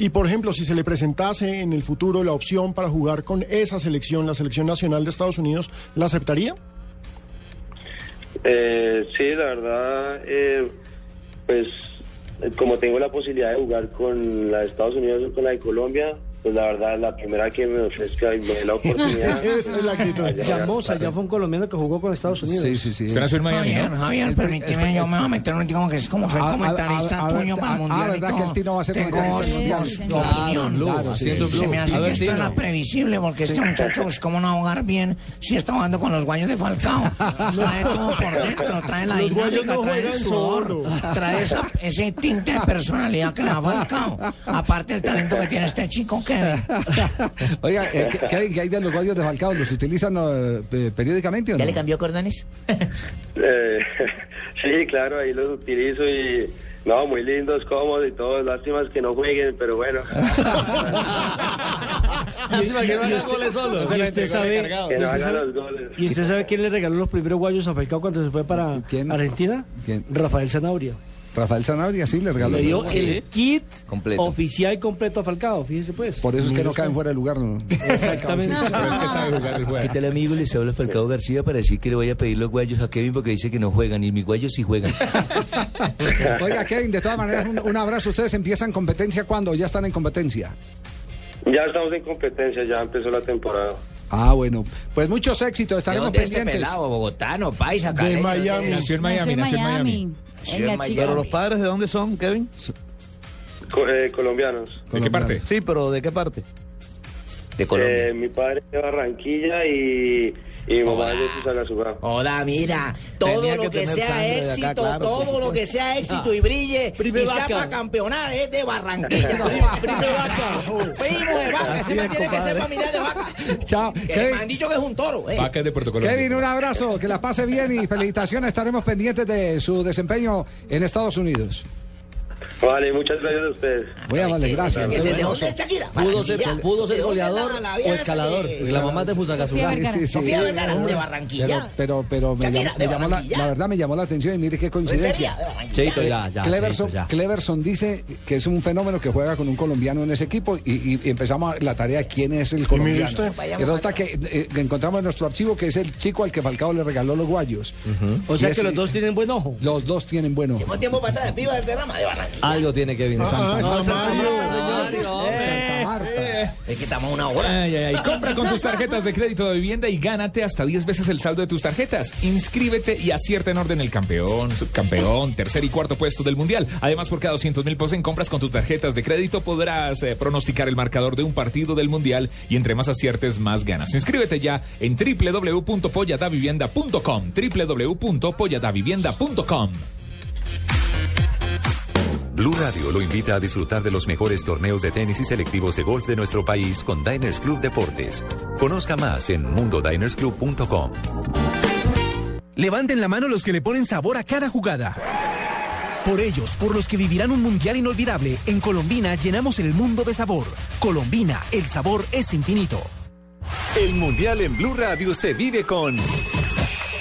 Y por ejemplo, si se le presentase en el futuro la opción para jugar con esa selección, la selección nacional de Estados Unidos, ¿la aceptaría? Eh, sí, la verdad, eh, pues eh, como tengo la posibilidad de jugar con la de Estados Unidos o con la de Colombia, pues la verdad, la primera que me ofrezca y me dé la oportunidad. Esa es la actitud. Llamosa, ya fue un colombiano que jugó con Estados Unidos. Sí, sí, sí. Usted nació en Miami, Javier, ¿no? Javier, permíteme, yo me voy a meter un como que es como soy comentarista a- a- tuyo para el mundial y ¿verdad que todo. el Tino va a ser Tengo. Se me hace que esto era previsible porque este muchacho, pues, ¿cómo no va a jugar bien si está jugando con los guayos de Falcao? Trae todo por dentro, trae la dinámica, trae el sudor, trae esa, ese tinte de personalidad que le da Falcao. Aparte del talento que tiene este chico, Kevin. Oiga, eh, ¿qué, qué hay, qué hay de los guayos de Falcao? ¿Los utilizan eh, periódicamente o no? cambió cordones? Eh, sí, claro, ahí los utilizo y no, muy lindos, cómodos y todo. Lástima es que no jueguen, pero bueno. Lástima que no haga goles solo. Y usted sabe, que no hagan los goles. ¿Y usted sabe quién le regaló los primeros guayos a Falcao cuando se fue para Argentina? ¿Quién? Rafael Zanabria. Rafael Sanabria, sí, le regaló. Le dio Sí. el kit Completo. oficial completo a Falcao, fíjese pues. Por eso es que no caen fuera de lugar, ¿no? Exactamente. Pero es que sabe jugar el juego. ¿Qué tal amigo? Les habla Falcao García para decir que le voy a pedir los guayos a Kevin porque dice que no juegan y mis guayos sí juegan. Oiga, Kevin, de todas maneras, un, un abrazo. ¿Ustedes empiezan competencia cuándo? ¿Ya están en competencia? Ya estamos en competencia, ya empezó la temporada. Ah, bueno. Pues muchos éxitos, estaremos dónde es este pendientes. pelado? ¿Bogotano, paisa, De? Miami. Nació en Miami, nació en Miami. Miami. ¿Pero los padres de dónde son, Kevin? Co- eh, colombianos. ¿De qué parte? Sí, pero ¿de qué parte? De Colombia. Eh, mi padre es de Barranquilla y, y mi mamá es de Fusagasugá. Hola, mira, todo Tenía lo que que, sea de acá, éxito, claro. todo lo que sea éxito y brille Prime y sea vaca. para campeonar es de Barranquilla. Prime vaca. Primo de vaca, ese man es, tiene que ser familiar de vaca. Chao. Que me han dicho que es un toro. eh. Vaca es de Puerto Colombia. Kevin, un abrazo, que la pase bien y felicitaciones. Estaremos pendientes de su desempeño en Estados Unidos. Vale, muchas gracias a ustedes. Muy amable, gracias. Que se- ¿De dónde es Shakira? Pudo ser, pudo ¿De goleador o escalador. de- la mamá de Fusagasugá. Sofía Vergara, de Barranquilla. Pero, pero, pero me, Shakira, llamó, de me llamó la, verdad me llamó la atención y mire qué coincidencia. De. Cheito, ya, ya. Cleverson, Cheito, ya. Cleverson dice que es un fenómeno que juega con un colombiano en ese equipo y, empezamos a- la tarea quién es el colombiano. usted. Y resulta que eh, encontramos en nuestro archivo que es el chico al que Falcao le regaló los guayos. O sea que los dos tienen buen ojo. Los dos tienen bueno. Llevo tiempo para atrás, viva el derrama de Barranquilla. Algo tiene Kevin. Ah, Mario. Santa Marta. Es que estamos a una hora. Ay, ay, ay. Compra con tus tarjetas de crédito de vivienda y gánate hasta 10 veces el saldo de tus tarjetas. Inscríbete y acierta en orden el campeón, subcampeón, tercer y cuarto puesto del mundial. Además, por cada 200 mil pesos en compras con tus tarjetas de crédito podrás eh, pronosticar el marcador de un partido del mundial y entre más aciertes, más ganas. Inscríbete ya en www.polladavivienda.com. www.polladavivienda.com. Blue Radio lo invita a disfrutar de los mejores torneos de tenis y selectivos de golf de nuestro país con Diners Club Deportes. Conozca más en mundodinersclub.com. Levanten la mano los que le ponen sabor a cada jugada. Por ellos, por los que vivirán un mundial inolvidable, en Colombina llenamos el mundo de sabor. Colombina, el sabor es infinito. El Mundial en Blue Radio se vive con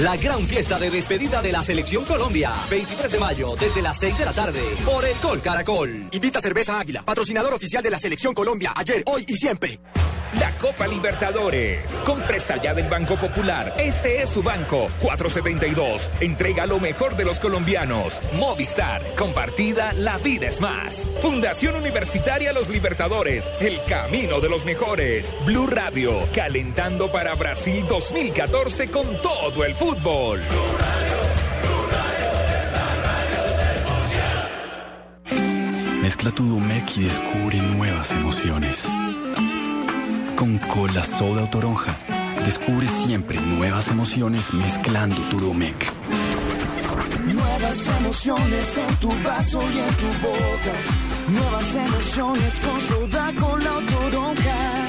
La gran fiesta de despedida de la Selección Colombia. 23 de mayo, desde las 6 de la tarde, por el Col Caracol. Invita Cerveza Águila, patrocinador oficial de la Selección Colombia, ayer, hoy y siempre. La Copa Libertadores. Compra esta ya del Banco Popular. Este es su banco. 472. Entrega lo mejor de los colombianos. Movistar. Compartida, la vida es más. Fundación Universitaria Los Libertadores. El camino de los mejores. Blue Radio. Calentando para Brasil 2014 con todo el fútbol. Mezcla tu Domec y descubre nuevas emociones. Con cola, soda o toronja, descubre siempre nuevas emociones mezclando tu Domec. Nuevas emociones en tu vaso y en tu boca. Nuevas emociones con soda, con la toronja.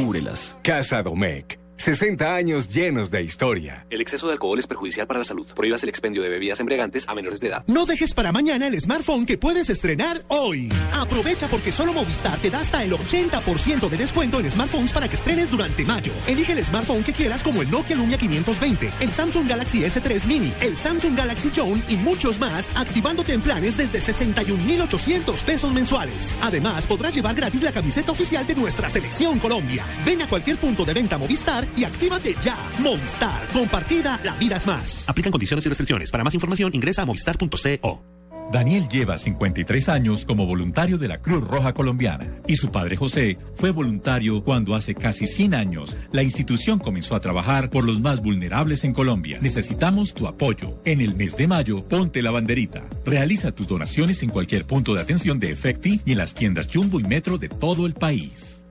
Descúbrelas. Casa Domecq. 60 años llenos de historia. El exceso de alcohol es perjudicial para la salud. Prohíbas el expendio de bebidas embriagantes a menores de edad. No dejes para mañana el smartphone que puedes estrenar hoy. Aprovecha porque solo Movistar te da hasta el 80% de descuento en smartphones para que estrenes durante mayo. Elige el smartphone que quieras como el Nokia Lumia 520, el Samsung Galaxy S3 Mini, el Samsung Galaxy Zone y muchos más, activándote en planes desde 61,800 pesos mensuales. Además, podrás llevar gratis la camiseta oficial de nuestra selección Colombia. Ven a cualquier punto de venta Movistar y actívate ya. Movistar, compartida, la vida es más. Aplican condiciones y restricciones. Para más información ingresa a movistar.co. Daniel lleva 53 años como voluntario de la Cruz Roja Colombiana y su padre José fue voluntario cuando hace casi 100 años la institución comenzó a trabajar por los más vulnerables en Colombia. Necesitamos tu apoyo. En el mes de mayo, ponte la banderita. Realiza tus donaciones en cualquier punto de atención de Efecti y en las tiendas Jumbo y Metro de todo el país.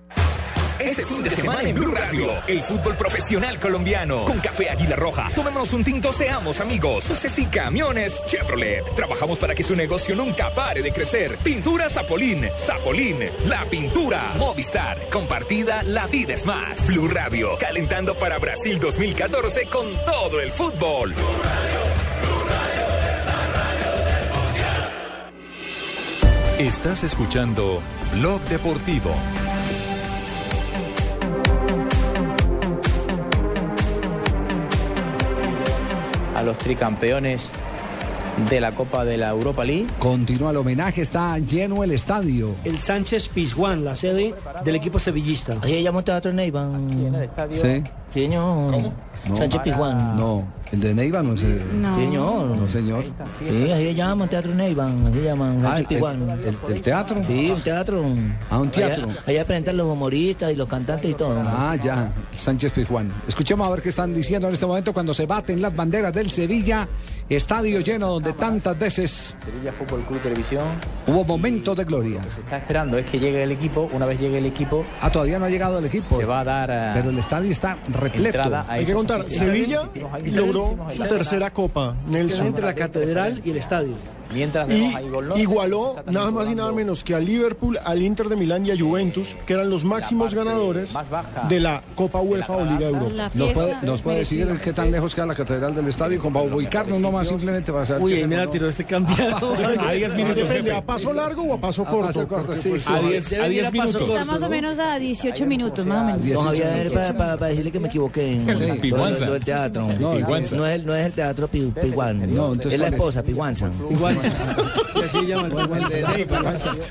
Este fin de semana en Blue Radio, el fútbol profesional colombiano. Con Café Águila Roja. Tomémonos un tinto, seamos amigos. Buses y camiones Chevrolet. Trabajamos para que su negocio nunca pare de crecer. Pintura Zapolín. Zapolín, la pintura. Movistar. Compartida, la vida es más. Blue Radio, calentando para Brasil 2014 con todo el fútbol. Estás escuchando Blog Deportivo. A los tricampeones de la Copa de la Europa League. Continúa el homenaje, está lleno el estadio. El Sánchez Pizjuán, la sede del equipo sevillista. Ahí llamó Teatro Neiva. Sí. Señor. No. Sánchez Pizjuán. No, el de Neiva no es. No. Señor. No, señor. Sí, así se llama Teatro Neiva. Así llaman Ah, Sánchez el- Pizjuán. el- el teatro? Sí, un teatro. Ah, un teatro. Allá, allá presentan los humoristas y los cantantes y todo. Ah, ya, Sánchez Pizjuán. Escuchemos a ver qué están diciendo en este momento cuando se baten las banderas del Sevilla. Estadio lleno donde tantas veces Sevilla Fútbol Club Televisión. hubo momentos de gloria. Lo que se está esperando es que llegue el equipo. Una vez llegue el equipo, Ah, todavía no ha llegado el equipo. se va a dar. eh, Pero el estadio está repleto. a Hay que contar. Sevilla logró su tercera copa, Nelson. Entre la catedral y el estadio. Mientras Y igualó nada más y nada menos que a Liverpool, al Inter de Milán y a Juventus, que eran los máximos ganadores de la Copa UEFA o Liga de Europa. ¿Nos puede, nos puede decir qué tan lejos queda la catedral del estadio? Con ubicarnos nomás simplemente para saber. Uy, mandó. tiró este campeado. A 10 minutos, Depende. ¿a paso largo o a paso A corto? paso corto, Porque, sí, pues, sí, a sí. diez- Debe a ir diez a paso minutos. corto. Está más o menos a 18 minutos, más o menos. Javier, para, para- para decirle que me equivoqué. Piguanza. Teatro. No, Piguanza. es, el- no es el teatro Piguan. Es la esposa, Piguanza.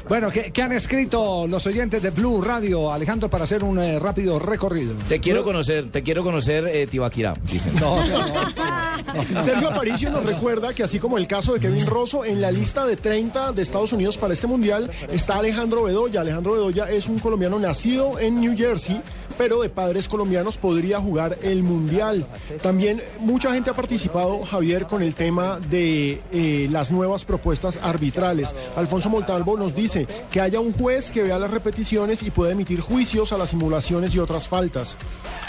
Bueno, ¿qué, qué han escrito los oyentes de Blue Radio, Alejandro, para hacer un eh, rápido recorrido? Te quiero conocer, te quiero conocer, eh, Tibaquirá, dicen. No, Sergio Aparicio nos recuerda que así como el caso de Kevin Rosso, en la lista de 30 de Estados Unidos para este mundial está Alejandro Bedoya. Alejandro Bedoya es un colombiano nacido en New Jersey, pero de padres colombianos podría jugar el mundial. También mucha gente ha participado, Javier, con el tema de eh, las nuevas propuestas arbitrales. Alfonso Montalvo nos dice que haya un juez que vea las repeticiones y pueda emitir juicios a las simulaciones y otras faltas.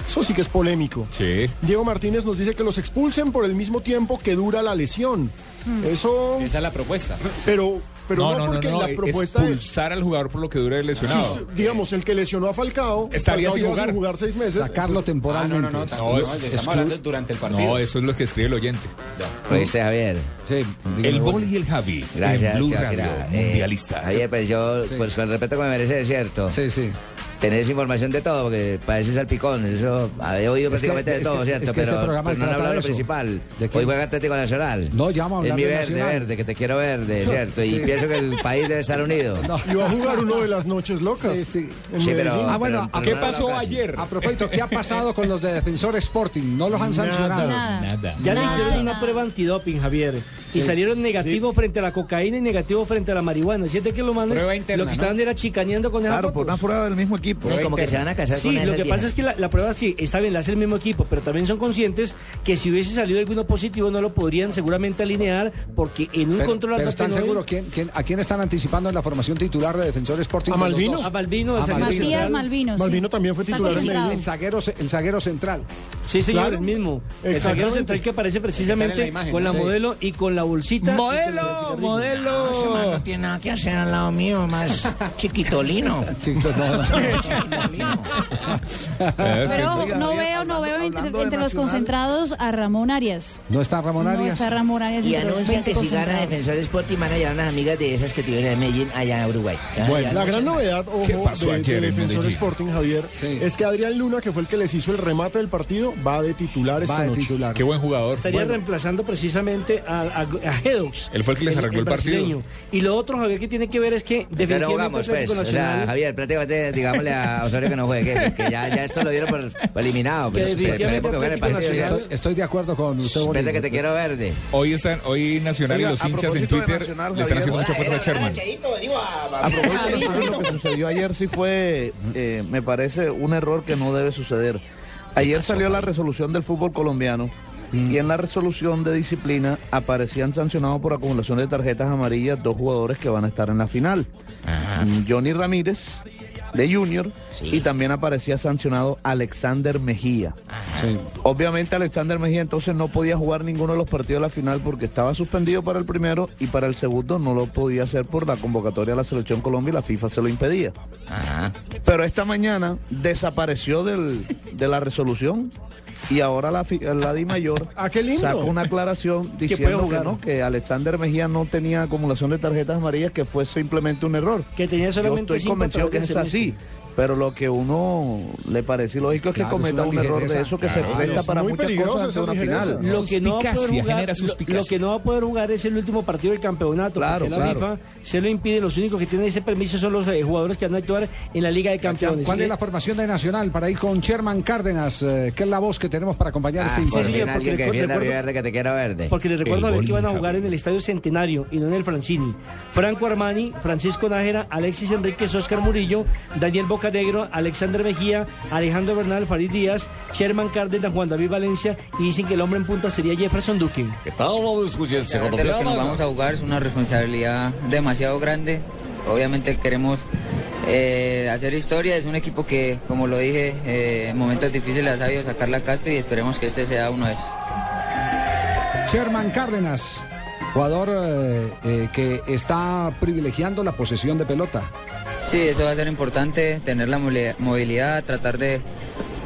Eso sí que es polémico. Sí. Diego Martínez nos dice que los expulsen por el el mismo tiempo que dura la lesión. Eso... Esa es la propuesta. Pero, pero no, no, no, porque no, la es propuesta es... expulsar al jugador por lo que dure lesionado. Sí, digamos, el que lesionó a Falcao, Estaría Falcao sin lleva jugar. seis meses. Sacarlo temporalmente. Ah, no, no, no, No, no, es- es- estamos hablando durante el partido. No, eso es lo que escribe el oyente. ¿Oíste, Javier? Sí. El bol y el Javi. Gracias, en Blue Tibaquira. Radio, Eh, mundialista. Javier, pues yo, pues con el respeto que me merece, es cierto. Sí, sí. Tenés información de todo, porque parece salpicón. Eso, he oído Es que- prácticamente de es todo, que- ¿cierto? es que este pero, programa pero no han hablado de lo eso. principal. ¿De? Hoy juega Atlético Nacional. No, ya vamos a Es mi de verde, Nacional. verde, que te quiero verde, ¿cierto? Y Sí. pienso que el país debe estar unido. Y va a jugar uno de las noches locas. Sí, sí. en Sí, pero-. Ah, bueno, pero ¿qué no pasó ayer? A propósito, ¿qué ha pasado con los de Defensor Sporting? No los han Nada. sancionado. Nada. Ya le Nada hicieron una nada. prueba antidoping, Javier. Sí. Y salieron negativos frente a la cocaína y negativos frente a la marihuana. Siete que lo manes, interna, lo que ¿no? estaban era chicaneando con esas Claro, por una prueba del mismo equipo. Sí, como que se van a casar Sí, con lo esas que pasa es que la, la prueba sí, está bien, la hace el mismo equipo, pero también son conscientes que si hubiese salido alguno positivo no lo podrían seguramente alinear porque en un Pero, control pero están seguros quién, quién- a quién están anticipando en la formación titular de Defensor Sporting. A los Malvino. A Malvino, A el zaguero Malvino. Matías central. Malvino. sí. Malvino también fue titular en concentrado. Medellín. El zaguero, el zaguero central. Sí, señor, Claro. el mismo. El zaguero central que aparece precisamente con la sí. modelo y con la bolsita. ¡Modelo! ¡Modelo! Ese man no tiene nada que hacer al lado mío, más chiquitolino. Chiquito, no. Pero no veo, no veo entre, los concentrados a Ramón Arias. ¿No está Ramón No Arias? está Ramón Arias Y 20 que si gana. Defensor Sporting van a llevar unas amigas de esas que tuvieron en Medellín allá en Uruguay. Bueno, la gran novedad, ojo, ¿Qué pasó de, ayer de en Defensor? Sporting, Javier, Sí. es que Adrián Luna, que fue el que les hizo el remate del partido, va de titular esta Va de noche. titular. Qué buen jugador. Estaría reemplazando precisamente a, a, a Hedox. Él fue el que les arregló el partido. brasileño. Y lo otro, Javier, que tiene que ver es que definitivamente jugamos, pues. O sea, Javier, prácticamente digámosle a Osorio que no juegue, que, que ya, ya esto lo dieron por, por eliminado. Pues, Que esperemos el partido. Estoy, estoy de acudo con usted, Bolívar. que te quiero verde. Hoy están, hoy Nacional Oiga, y los hinchas en Twitter Nacional, le están haciendo mucha fuerza a Sherman. A propósito de lo que sucedió ayer, sí fue, eh, me parece, un error que no debe suceder. Ayer salió la resolución del fútbol colombiano y en la resolución de disciplina aparecían sancionados por acumulación de tarjetas amarillas dos jugadores que van a estar en la final. Mm, Johnny Ramírez de Junior y también aparecía sancionado Alexander Mejía. Obviamente Alexander Mejía entonces no podía jugar ninguno de los partidos de la final porque estaba suspendido para el primero y para el segundo no lo podía hacer por la convocatoria de la selección Colombia y la FIFA se lo impedía. Pero esta mañana desapareció del, de la resolución y ahora la, la Di Mayor Ah, sacó una aclaración diciendo que no, que Alexander Mejía no tenía acumulación de tarjetas amarillas, que fue simplemente un error. Que tenía Yo solamente estoy cinco convencido a que es así. Pero lo que uno le parece ilógico es que Claro, cometa un error de eso que Claro, se presta es para muy muchas cosas esa una ligereza. final. Lo que, no va a poder jugar, genera lo, suspicacia. lo que no va a poder jugar es el último partido del campeonato. Claro, porque la claro. FIFA se lo impide. Los únicos que tienen ese permiso son los eh, jugadores que van a actuar en la Liga de Campeones. ¿Cuál es la formación de Nacional para ir con Sherman Cárdenas, eh, que es la voz que tenemos para acompañar Ah, este señor, fin porque que recuerdo- verde que te quiero verde. Porque les recuerdo a ver que iban a jugar en el Estadio Centenario y no en el Francini. Franco Armani, Francisco Nájera, Alexis Enríquez, Oscar Murillo, Daniel Bocanegra, Alexander Mejía, Alejandro Bernal, Farid Díaz, Sherman Cárdenas, Juan David Valencia y dicen que el hombre en punta sería Jefferson Duque. Obviamente lo que nos vamos a jugar es una responsabilidad demasiado grande. Obviamente queremos eh, hacer historia. Es un equipo que, como lo dije, eh, en momentos difíciles ha sabido sacar la casta y esperemos que este sea uno de esos. Sherman Cárdenas, jugador eh, eh, que está privilegiando la posesión de pelota. Sí, eso va a ser importante, tener la movilidad, tratar de,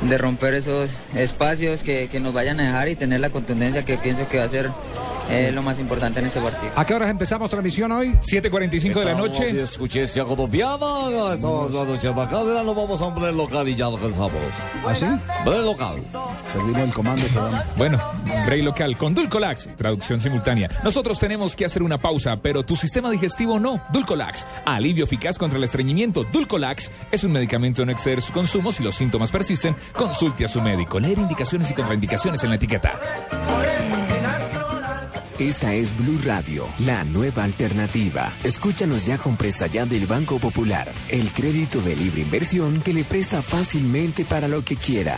de romper esos espacios que, que nos vayan a dejar y tener la contundencia que pienso que va a ser eh, lo más importante en este partido. ¿A qué horas empezamos transmisión hoy? 7.45 de la noche. Escuchencia colombiana, estamos hablando de Sherman Cárdenas, nos vamos a un breve local y ya lo cansamos. ¿Ah, sí? Breve local. Perdimos el comando, perdón. Bueno, Bray Local con Dulcolax, traducción simultánea. Nosotros tenemos que hacer una pausa, pero tu sistema digestivo no. Dulcolax, alivio eficaz contra el estreñimiento. Dulcolax es un medicamento no exceder su consumo. Si los síntomas persisten, consulte a su médico. Leer indicaciones y contraindicaciones en la etiqueta. Esta es Blue Radio, la nueva alternativa. Escúchanos ya con presta ya del Banco Popular, el crédito de libre inversión que le presta fácilmente para lo que quiera.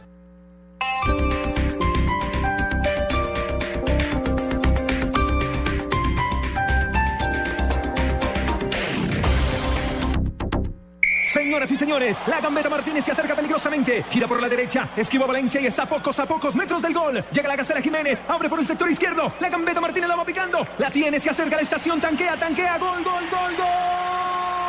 Señoras y señores, la gambeta Martínez se acerca peligrosamente. Gira por la derecha, esquiva Valencia y está a pocos a pocos metros del gol. Llega la gacela Jiménez, abre por el sector izquierdo. La gambeta Martínez la va picando. La tiene, se acerca a la estación, tanquea, tanquea, gol, gol, gol, gol.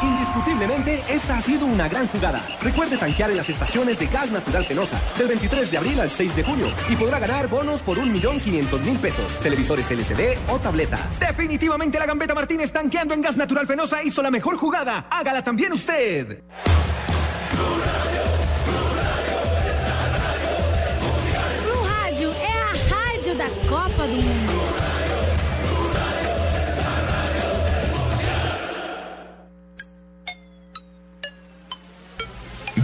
Indiscutiblemente, esta ha sido una gran jugada. Recuerde tanquear en las estaciones de gas natural Fenosa del 23 de abril al 6 de junio y podrá ganar bonos por 1.500.000 pesos, televisores LCD o tabletas. Definitivamente la gambeta Martínez tanqueando en gas natural Fenosa hizo la mejor jugada. Hágala también usted. Copa do Mundo.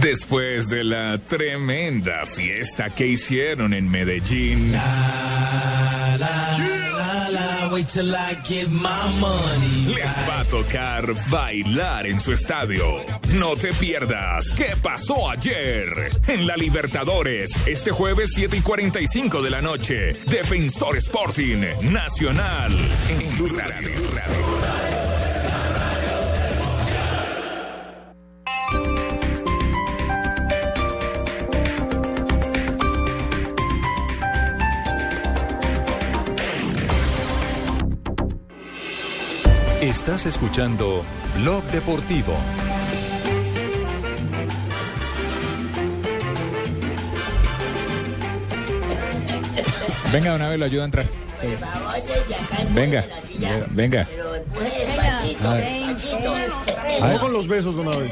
Después de la tremenda fiesta que hicieron en Medellín. Les va a tocar bailar en su estadio. No te pierdas qué pasó ayer en la Libertadores. Este jueves 7 y 45 de la noche. Defensor Sporting Nacional en Blue Radio. Estás escuchando Blog Deportivo. Venga, una vez lo ayuda a entrar. Venga, venga. Vamos con los besos, don Abel.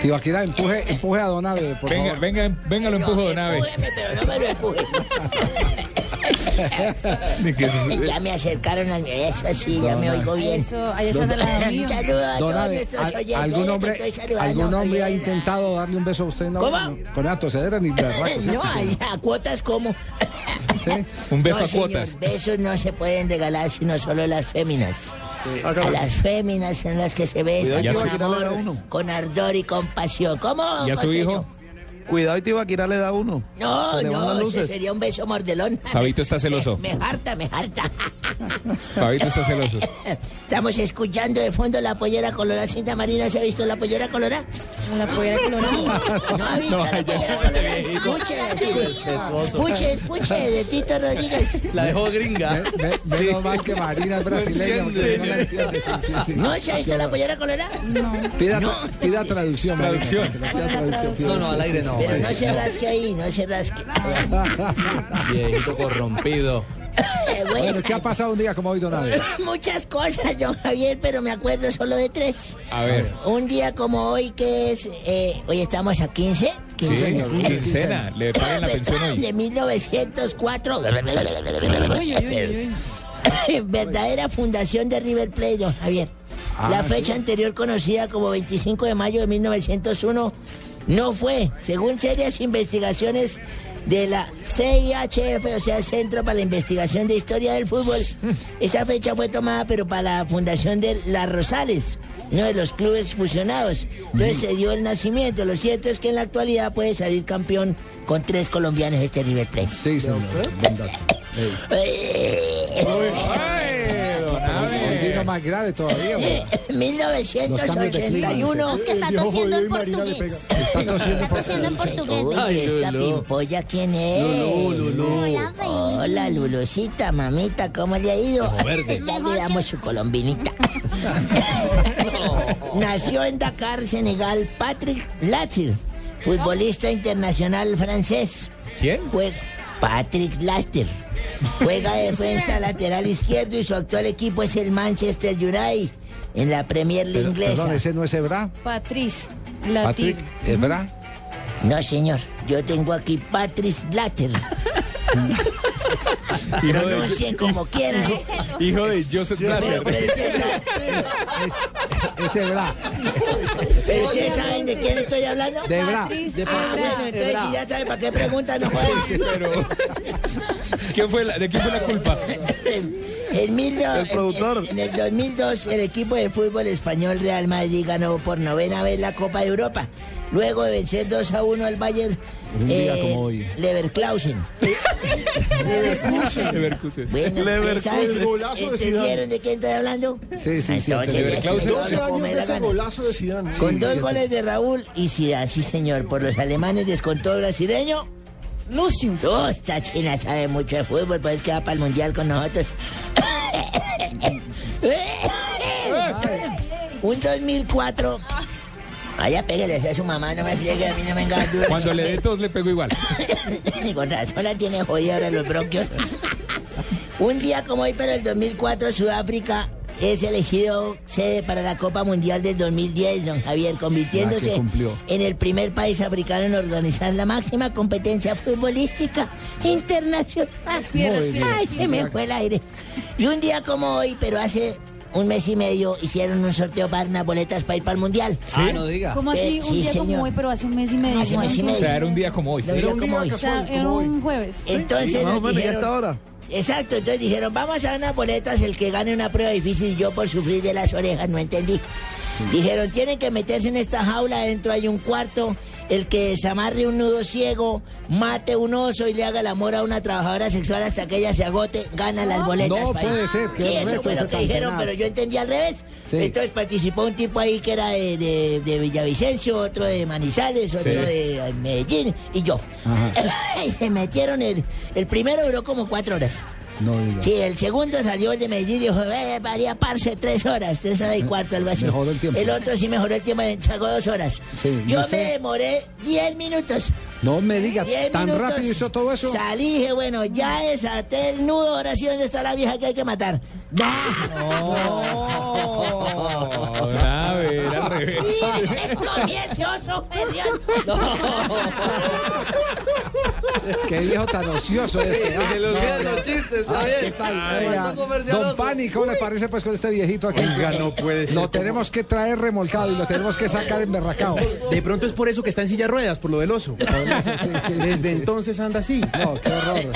Tibaquira, empuje, empuje a Don Ave, por Venga, favor. venga, venga, lo empujo de nave. Pero no me lo empuje. ya me acercaron al eso sí, ya me oigo bien. Eso, ahí está al lado mío. Un saludo a Don todos nuestros ¿al- oyentes. ¿algún hombre, ¿algún hombre ha intentado darle un beso a usted? No, ¿Cómo? no, con la tosedera ni berracos. No, a cuotas como. Un beso No, a señor, cuotas. besos no se pueden regalar sino solo las féminas. A las féminas son las que se besan con amor, con ardor y compasión. ¿Cómo? ¿Y a su costeño? hijo? Cuidado y Tibaquira le da uno. No, no, ese sería un beso mordelón. Fabito está celoso. Me, me harta, me harta. Fabito está celoso. Estamos escuchando de fondo la pollera colorada. Cinta Marina, ¿se ha visto la pollera colorada? La pollera colorada. ¿No ha visto la pollera colorada? Escuche, escuche, escuche, de Tito Rodríguez. La dejó gringa. Me- me- Menos mal que Marina es brasileña. porque si no sí, sí, sí. ¿No se ha visto la pollera colorada? No. Pida, pida traducción. Traducción. pida traducción, No, no, al aire no. Pero no se rasque ahí, no se rasque. Viejito corrompido. bueno, Bueno, ¿qué ha pasado un día como hoy, Don Ave? muchas cosas, don Javier, pero me acuerdo solo de tres. A ver. Un día como hoy, que es. Eh, hoy estamos a 15. Sí, 15. quincena. Le pagan la pensión hoy. De 1904. Verdadera fundación de River Plate, don Javier. La Ah, fecha anterior conocida como 25 de mayo de 1901 no fue, según serias investigaciones de la CIHF, o sea, Centro para la Investigación de Historia del Fútbol. Esa fecha fue tomada, pero para la fundación de Las Rosales, uno de los clubes fusionados. Entonces se dio el nacimiento. Lo cierto es que en la actualidad puede salir campeón con tres colombianos este River Plate. Sí, señor. Más grave todavía. güey. 1981. Es que está tosiendo en portugués. Está tosiendo en portugués. Ay, esta pimpolla, ¿quién es? Hola, Lulosita, mamita, ¿cómo le ha ido? ya le damos su colombinita. Nació en Dakar, Senegal, Patrick Latir, futbolista internacional francés. ¿Quién? Jue- Patrick Laster. Juega defensa lateral izquierdo y su actual equipo es el Manchester United en la Premier League Pero, inglesa. Perdón, ese no es Ebra. Patrice. Patrick, Latir. Ebra. No, señor. yo tengo aquí Patrice Blatter. Hijo de- Pronuncien como quieran. Hijo de Joseph Pero, Blatter. pero ustedes saben- Ese Bra. pero ustedes saben de quién estoy hablando. De Bra. De ah, bueno, entonces si ya saben para qué preguntan, no jodan. Sí, pero... ¿Quién fue la- ¿De quién fue la culpa? En, mil El productor. en- en el 2002, el equipo de fútbol español Real Madrid ganó por novena vez la Copa de Europa. Luego de vencer 2 a 1 al Bayern Un día eh, como hoy. Leverkusen. Leverkusen. Leverkusen. Bueno, Leverkusen. ¿sabes? El golazo de ¿Entendieron de quién estoy hablando? Sí, sí, sí. Entonces, Leverkusen. ya se 12 lo años de ese golazo de Zidane. Con Sí, dos sí, goles de Raúl y Zidane, sí señor. Por los alemanes descontó el brasileño. Lucio. Oh, esta china sabe mucho de fútbol, pues que va para el mundial con nosotros. Un 2004. Vaya, pégale a su mamá, no me friegue, a mí no me venga duro. Cuando le dé tos le pego igual. Ni con razón la tiene jodida ahora los bronquios. Un día como hoy, pero el 2004, Sudáfrica es elegido sede para la Copa Mundial del 2010, don Javier, convirtiéndose en el primer país africano en organizar la máxima competencia futbolística internacional. Respira, respira, Ay, se me fue el aire. Y un día como hoy, pero hace un mes y medio, hicieron un sorteo para unas boletas para ir para el Mundial. Ah, no diga. ¿Cómo así? Eh, un sí, día como hoy, pero hace un mes y medio. Hace un mes y O medio. sea, era un día como hoy. Lo día como hoy. O sea, era un jueves. Entonces o nos ¿y dijeron, hasta ahora? Exacto, entonces dijeron, vamos a dar unas boletas, el que gane una prueba difícil, yo por sufrir de las orejas, no entendí. Dijeron, tienen que meterse en esta jaula, adentro hay un cuarto, el que desamarre un nudo ciego, mate un oso y le haga el amor a una trabajadora sexual hasta que ella se agote, gana las boletas. No pa' ir". puede ser, Sí, eso fue lo que dijeron, pero yo entendí al revés. Sí. Entonces participó un tipo ahí que era de, de- de Villavicencio, otro de Manizales, otro Sí. de eh, Medellín y yo. se metieron, el, el primero duró como cuatro horas. No diga. Sí, el segundo salió el de Medellín y dijo, eh, varía parce tres horas, tres horas y cuarto, algo así. Mejoró el tiempo. otro sí mejoró el tiempo, sacó dos horas. Sí, ¿y Yo me demoré diez minutos. No me diga, Diez tan minutos. rápido hizo todo eso. Salí, dije, bueno, ya desaté el nudo, ahora sí, ¿dónde está la vieja que hay que matar? A ver, al revés. Comí ese oso, perdión. Qué viejo tan ocioso este. Se los quedan los chistes, está bien. ¿Qué tal? Ay, Oiga. Don Pani, ¿cómo le parece pues con este viejito aquí? Oiga, no puede ser. Lo tenemos que traer remolcado y lo tenemos que sacar en berracao. De pronto es por eso que está en silla de ruedas, por lo del oso. Desde entonces anda así. No, qué horror.